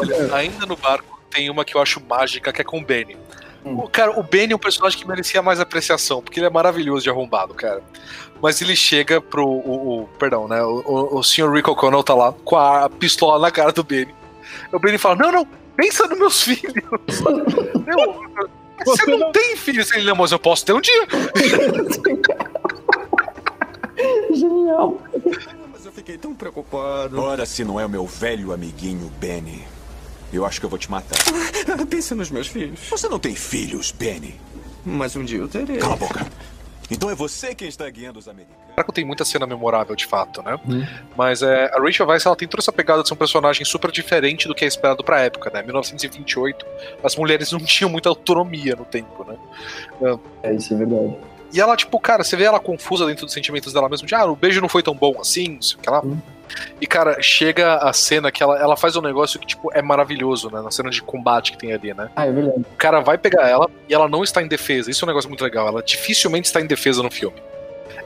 Olha, ainda no barco tem uma que eu acho mágica, que é com o Benny. O, cara, o Benny é um personagem que merecia mais apreciação, porque ele é maravilhoso de arrombado, cara. Mas ele chega pro. O, o- perdão, né? O, o, o Sr. Rick O'Connell tá lá com a pistola na cara do Benny. O Benny fala: Não, não, pensa nos meus filhos. Meu, você, Você não, não- tem filhos. Ele, não, mas eu posso ter um dia. Genial. Mas eu fiquei tão preocupado. Ora, se não é o meu velho amiguinho Benny. Eu acho que eu vou te matar. Pensa nos meus filhos. Você não tem filhos, Benny. Mas um dia eu terei. Cala a boca. Então é você quem está guiando os americanos. Caraca, tem muita cena memorável, de fato, né? Mas é, a Rachel Weisz, ela tem toda essa pegada de ser um personagem super diferente do que é esperado pra época, né? 1928, as mulheres não tinham muita autonomia no tempo, né? É, isso é verdade. E ela, tipo, cara, você vê ela confusa dentro dos sentimentos dela mesmo, de ah, o beijo não foi tão bom assim, não sei o que lá. E, cara, chega a cena que ela, ela faz um negócio que, tipo, é maravilhoso, né? Na cena de combate que tem ali, né? Ah, é verdade. O cara vai pegar ela e ela não está em defesa. Isso é um negócio muito legal. Ela dificilmente está em defesa no filme.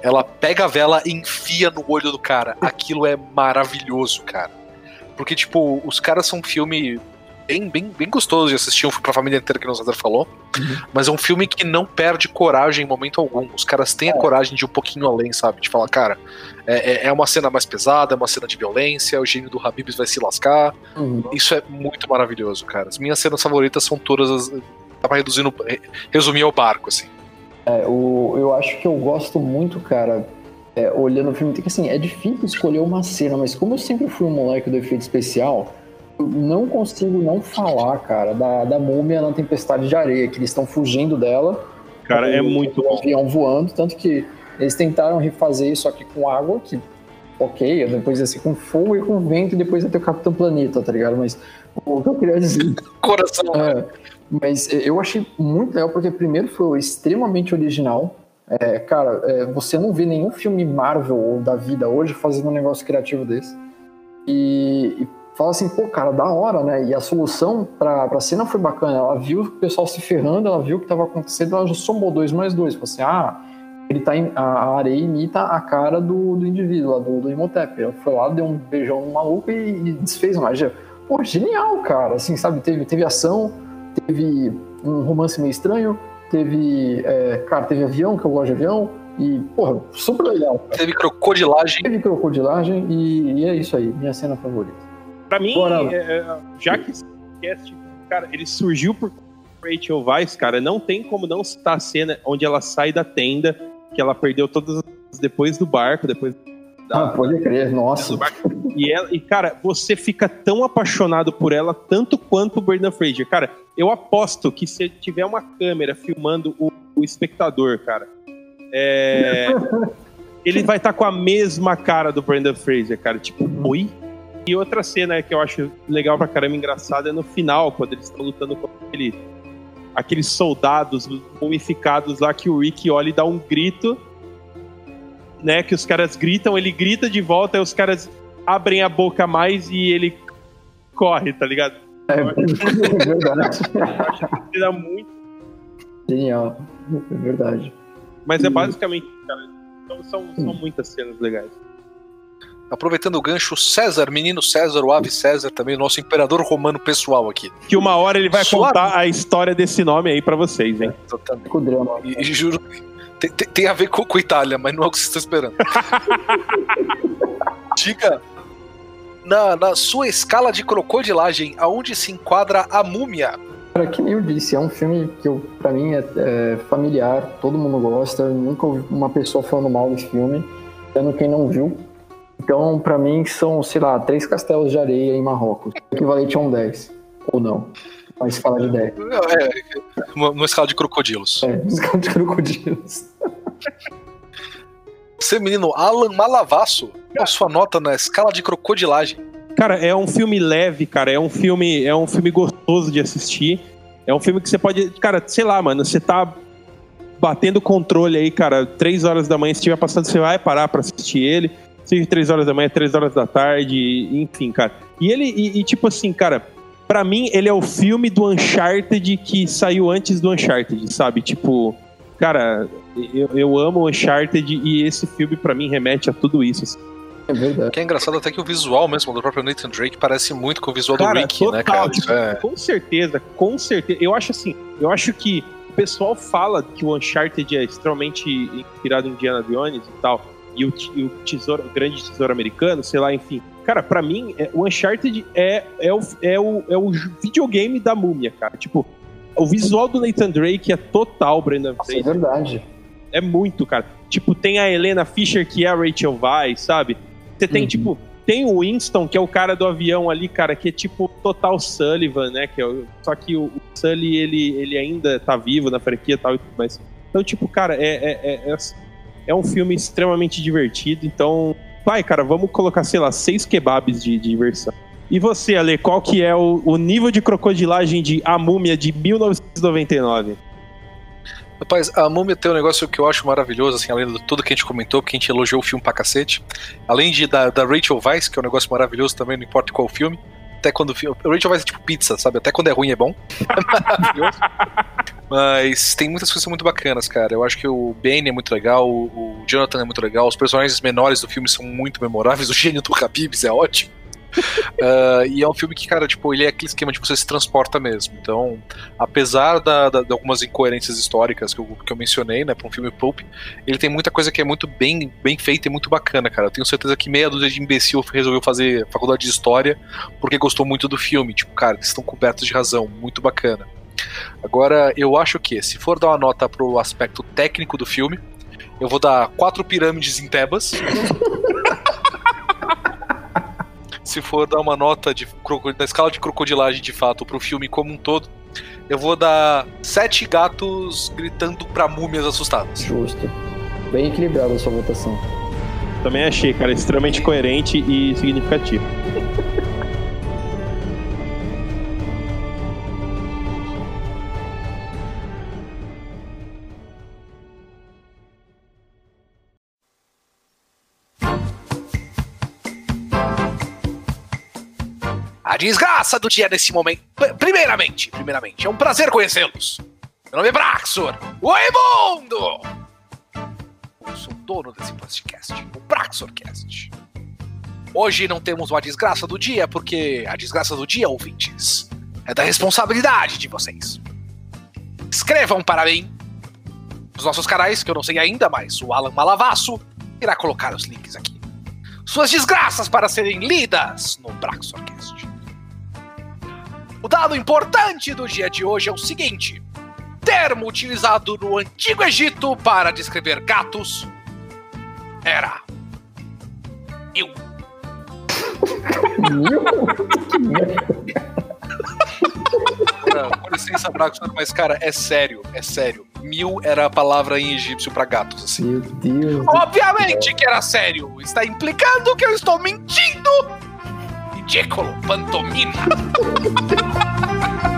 Ela pega a vela e enfia no olho do cara. Aquilo é maravilhoso, cara. Porque, tipo, os caras são um filme bem, bem, bem gostoso de assistir, um filme pra família inteira que o Zadar falou. Mas é um filme que não perde coragem em momento algum. Os caras têm a coragem de ir um pouquinho além, sabe? De falar, cara, é, é- é uma cena mais pesada, é uma cena de violência, o gênio do Habibs vai se lascar. Isso é muito maravilhoso, cara. As minhas cenas favoritas são todas as. Tava reduzindo. re- Resumir ao barco, assim. É, o, eu acho que eu gosto muito, cara, é, olhando o filme, que assim, é difícil escolher uma cena, mas como eu sempre fui um moleque do efeito especial, não consigo não falar, cara, da, da múmia na tempestade de areia, que eles estão fugindo dela. Cara, é muito o avião voando, tanto que eles tentaram refazer isso aqui com água, que ok, depois ia ser com fogo e com vento, e depois ia ter o Capitão Planeta, tá ligado? Mas o que eu queria dizer. Coração. É, mas eu achei muito legal porque primeiro foi extremamente original. É, cara, é, você não vê nenhum filme Marvel ou da vida hoje fazendo um negócio criativo desse. E, e fala assim, pô, cara, da hora, né? E a solução pra, pra cena foi bacana. Ela viu o pessoal se ferrando, ela viu o que tava acontecendo, ela já somou dois mais dois. Falou assim, ah, ele tá em- a, a areia imita a cara do, do indivíduo lá, do, do Imhotep. Ela foi lá, deu um beijão no maluco e, e desfez a magia. Pô, genial, cara. Assim, sabe? Teve, teve ação, teve um romance meio estranho, teve. é, cara, teve avião, que eu gosto de avião. E, porra, super legal. Cara. Teve crocodilagem. Teve crocodilagem e, e é isso aí, minha cena favorita. Pra mim, é, é, já que esse cast, cara, ele surgiu por Rachel Weisz, cara, não tem como não citar a cena onde ela sai da tenda, que ela perdeu todas as depois do barco, depois Ah, pode crer, nossa. e, ela, e, cara, você fica tão apaixonado por ela tanto quanto o Brendan Fraser. Cara, eu aposto que se tiver uma câmera filmando o, o espectador, cara, é, ele vai estar com a mesma cara do Brendan Fraser, cara. Tipo, oi? E outra cena que eu acho legal pra caramba, engraçada, é no final, quando eles estão lutando contra aquele, aqueles soldados mumificados lá, que o Rick olha e dá um grito né? Que os caras gritam, ele grita de volta, aí os caras abrem a boca mais e ele corre, tá ligado? É verdade. Ele dá muito, Genial. É verdade. mas é basicamente, cara, são, são, são muitas cenas legais. Aproveitando o gancho, César, menino César, o ave César, também o nosso imperador romano pessoal aqui. Que uma hora ele vai Suave. contar a história desse nome aí pra vocês, hein? Exatamente. Com drama. E, e juro, tem, tem- tem a ver com, com Itália, mas não é o que vocês estão esperando. Diga, na, na sua escala de crocodilagem, aonde se enquadra a múmia? Cara, que nem eu disse, é um filme que eu, pra mim é, é familiar, todo mundo gosta, nunca ouvi uma pessoa falando mal desse filme, dando quem não viu. Então, pra mim, são, sei lá, três castelos de areia em Marrocos, equivalente a um 10. Ou não. Mas fala de 10. É, uma, uma escala de crocodilos. É, escala de crocodilos. Você, menino Alan Malavasso, qual a sua nota na escala de crocodilagem? Cara, é um filme leve, cara. É um filme, é um filme gostoso de assistir. É um filme que você pode, cara, sei lá, mano, você tá batendo controle aí, cara, três horas da manhã, se estiver passando, você vai parar pra assistir ele. Seja três horas da manhã, três horas da tarde, enfim, cara. E ele, e, e, tipo assim, cara, pra mim, ele é o filme do Uncharted que saiu antes do Uncharted, sabe? Tipo, cara, eu, eu amo Uncharted e esse filme pra mim remete a tudo isso. assim. É verdade. Que é engraçado até que o visual mesmo do próprio Nathan Drake parece muito com o visual do Cara, Rick, total, né, cara? tipo, é- Com certeza, com certeza. Eu acho assim, eu acho que o pessoal fala que o Uncharted é extremamente inspirado em Indiana Jones e tal, e o, e o tesouro, o grande tesouro americano, sei lá, enfim. Cara, pra mim, é- o Uncharted é, é, o, é, o, é o videogame da múmia, cara. Tipo, o visual do Nathan Drake é total, Brendan Nossa, é Fraser. verdade. É muito, cara. Tipo, tem a Helena Fisher, que é a Rachel Weisz, sabe? Você tem, Uhum. tipo, tem o Winston, que é o cara do avião ali, cara, que é tipo total Sullivan, né? Que é só que o, o Sully, ele, ele ainda tá vivo na franquia e tal e tudo mais. Então, tipo, cara, é, é, é, é, um filme extremamente divertido. Então, vai, cara, vamos colocar, sei lá, seis kebabs de, de diversão. E você, Ale, qual que é o, o nível de crocodilagem de A Múmia de 1999? Rapaz, a Múmia tem um negócio que eu acho maravilhoso, assim, além de tudo que a gente comentou, porque a gente elogiou o filme pra cacete. Além de da, da Rachel Weisz, que é um negócio maravilhoso também, não importa qual filme. Até quando o filme. Rachel Weisz é tipo pizza, sabe? Até quando é ruim é bom. É maravilhoso. Mas tem muitas coisas muito bacanas, cara. Eu acho que o Bane é muito legal, o Jonathan é muito legal, os personagens menores do filme são muito memoráveis, o gênio do Habibs é ótimo. uh, e é um filme que, cara, tipo, ele é aquele esquema de você se transporta mesmo. Então, apesar da, da, de algumas incoerências históricas que eu, que eu mencionei, né, pra um filme pulp, ele tem muita coisa que é muito bem, bem feita e muito bacana, cara. Eu tenho certeza que meia dúzia de imbecil resolveu fazer faculdade de história porque gostou muito do filme. Tipo, cara, eles estão cobertos de razão, muito bacana. Agora, eu acho que, se for dar uma nota pro aspecto técnico do filme, eu vou dar quatro pirâmides em Tebas. se for dar uma nota de, da escala de crocodilagem de fato pro filme como um todo, eu vou dar sete gatos gritando pra múmias assustadas. Justo. Bem equilibrada a sua votação. Também achei, cara, extremamente coerente e significativo. A desgraça do dia nesse momento. Primeiramente, primeiramente, é um prazer conhecê-los. Meu nome é Braxor, o imundo! Eu sou dono desse podcast, o Braxorcast. Hoje não temos uma desgraça do dia, porque a desgraça do dia, ouvintes, é da responsabilidade de vocês. Escrevam para mim nos nossos canais, que eu não sei ainda, mas o Alan Malavasso irá colocar os links aqui. Suas desgraças para serem lidas no Braxorcast. O dado importante do dia de hoje é o seguinte: termo utilizado no Antigo Egito para descrever gatos era. Eu. Com licença, Brax, mas cara, é sério, é sério. Mil era a palavra em egípcio para gatos, assim. Meu Deus. Obviamente que era sério. Está implicando que eu estou mentindo ridículo, pantomima.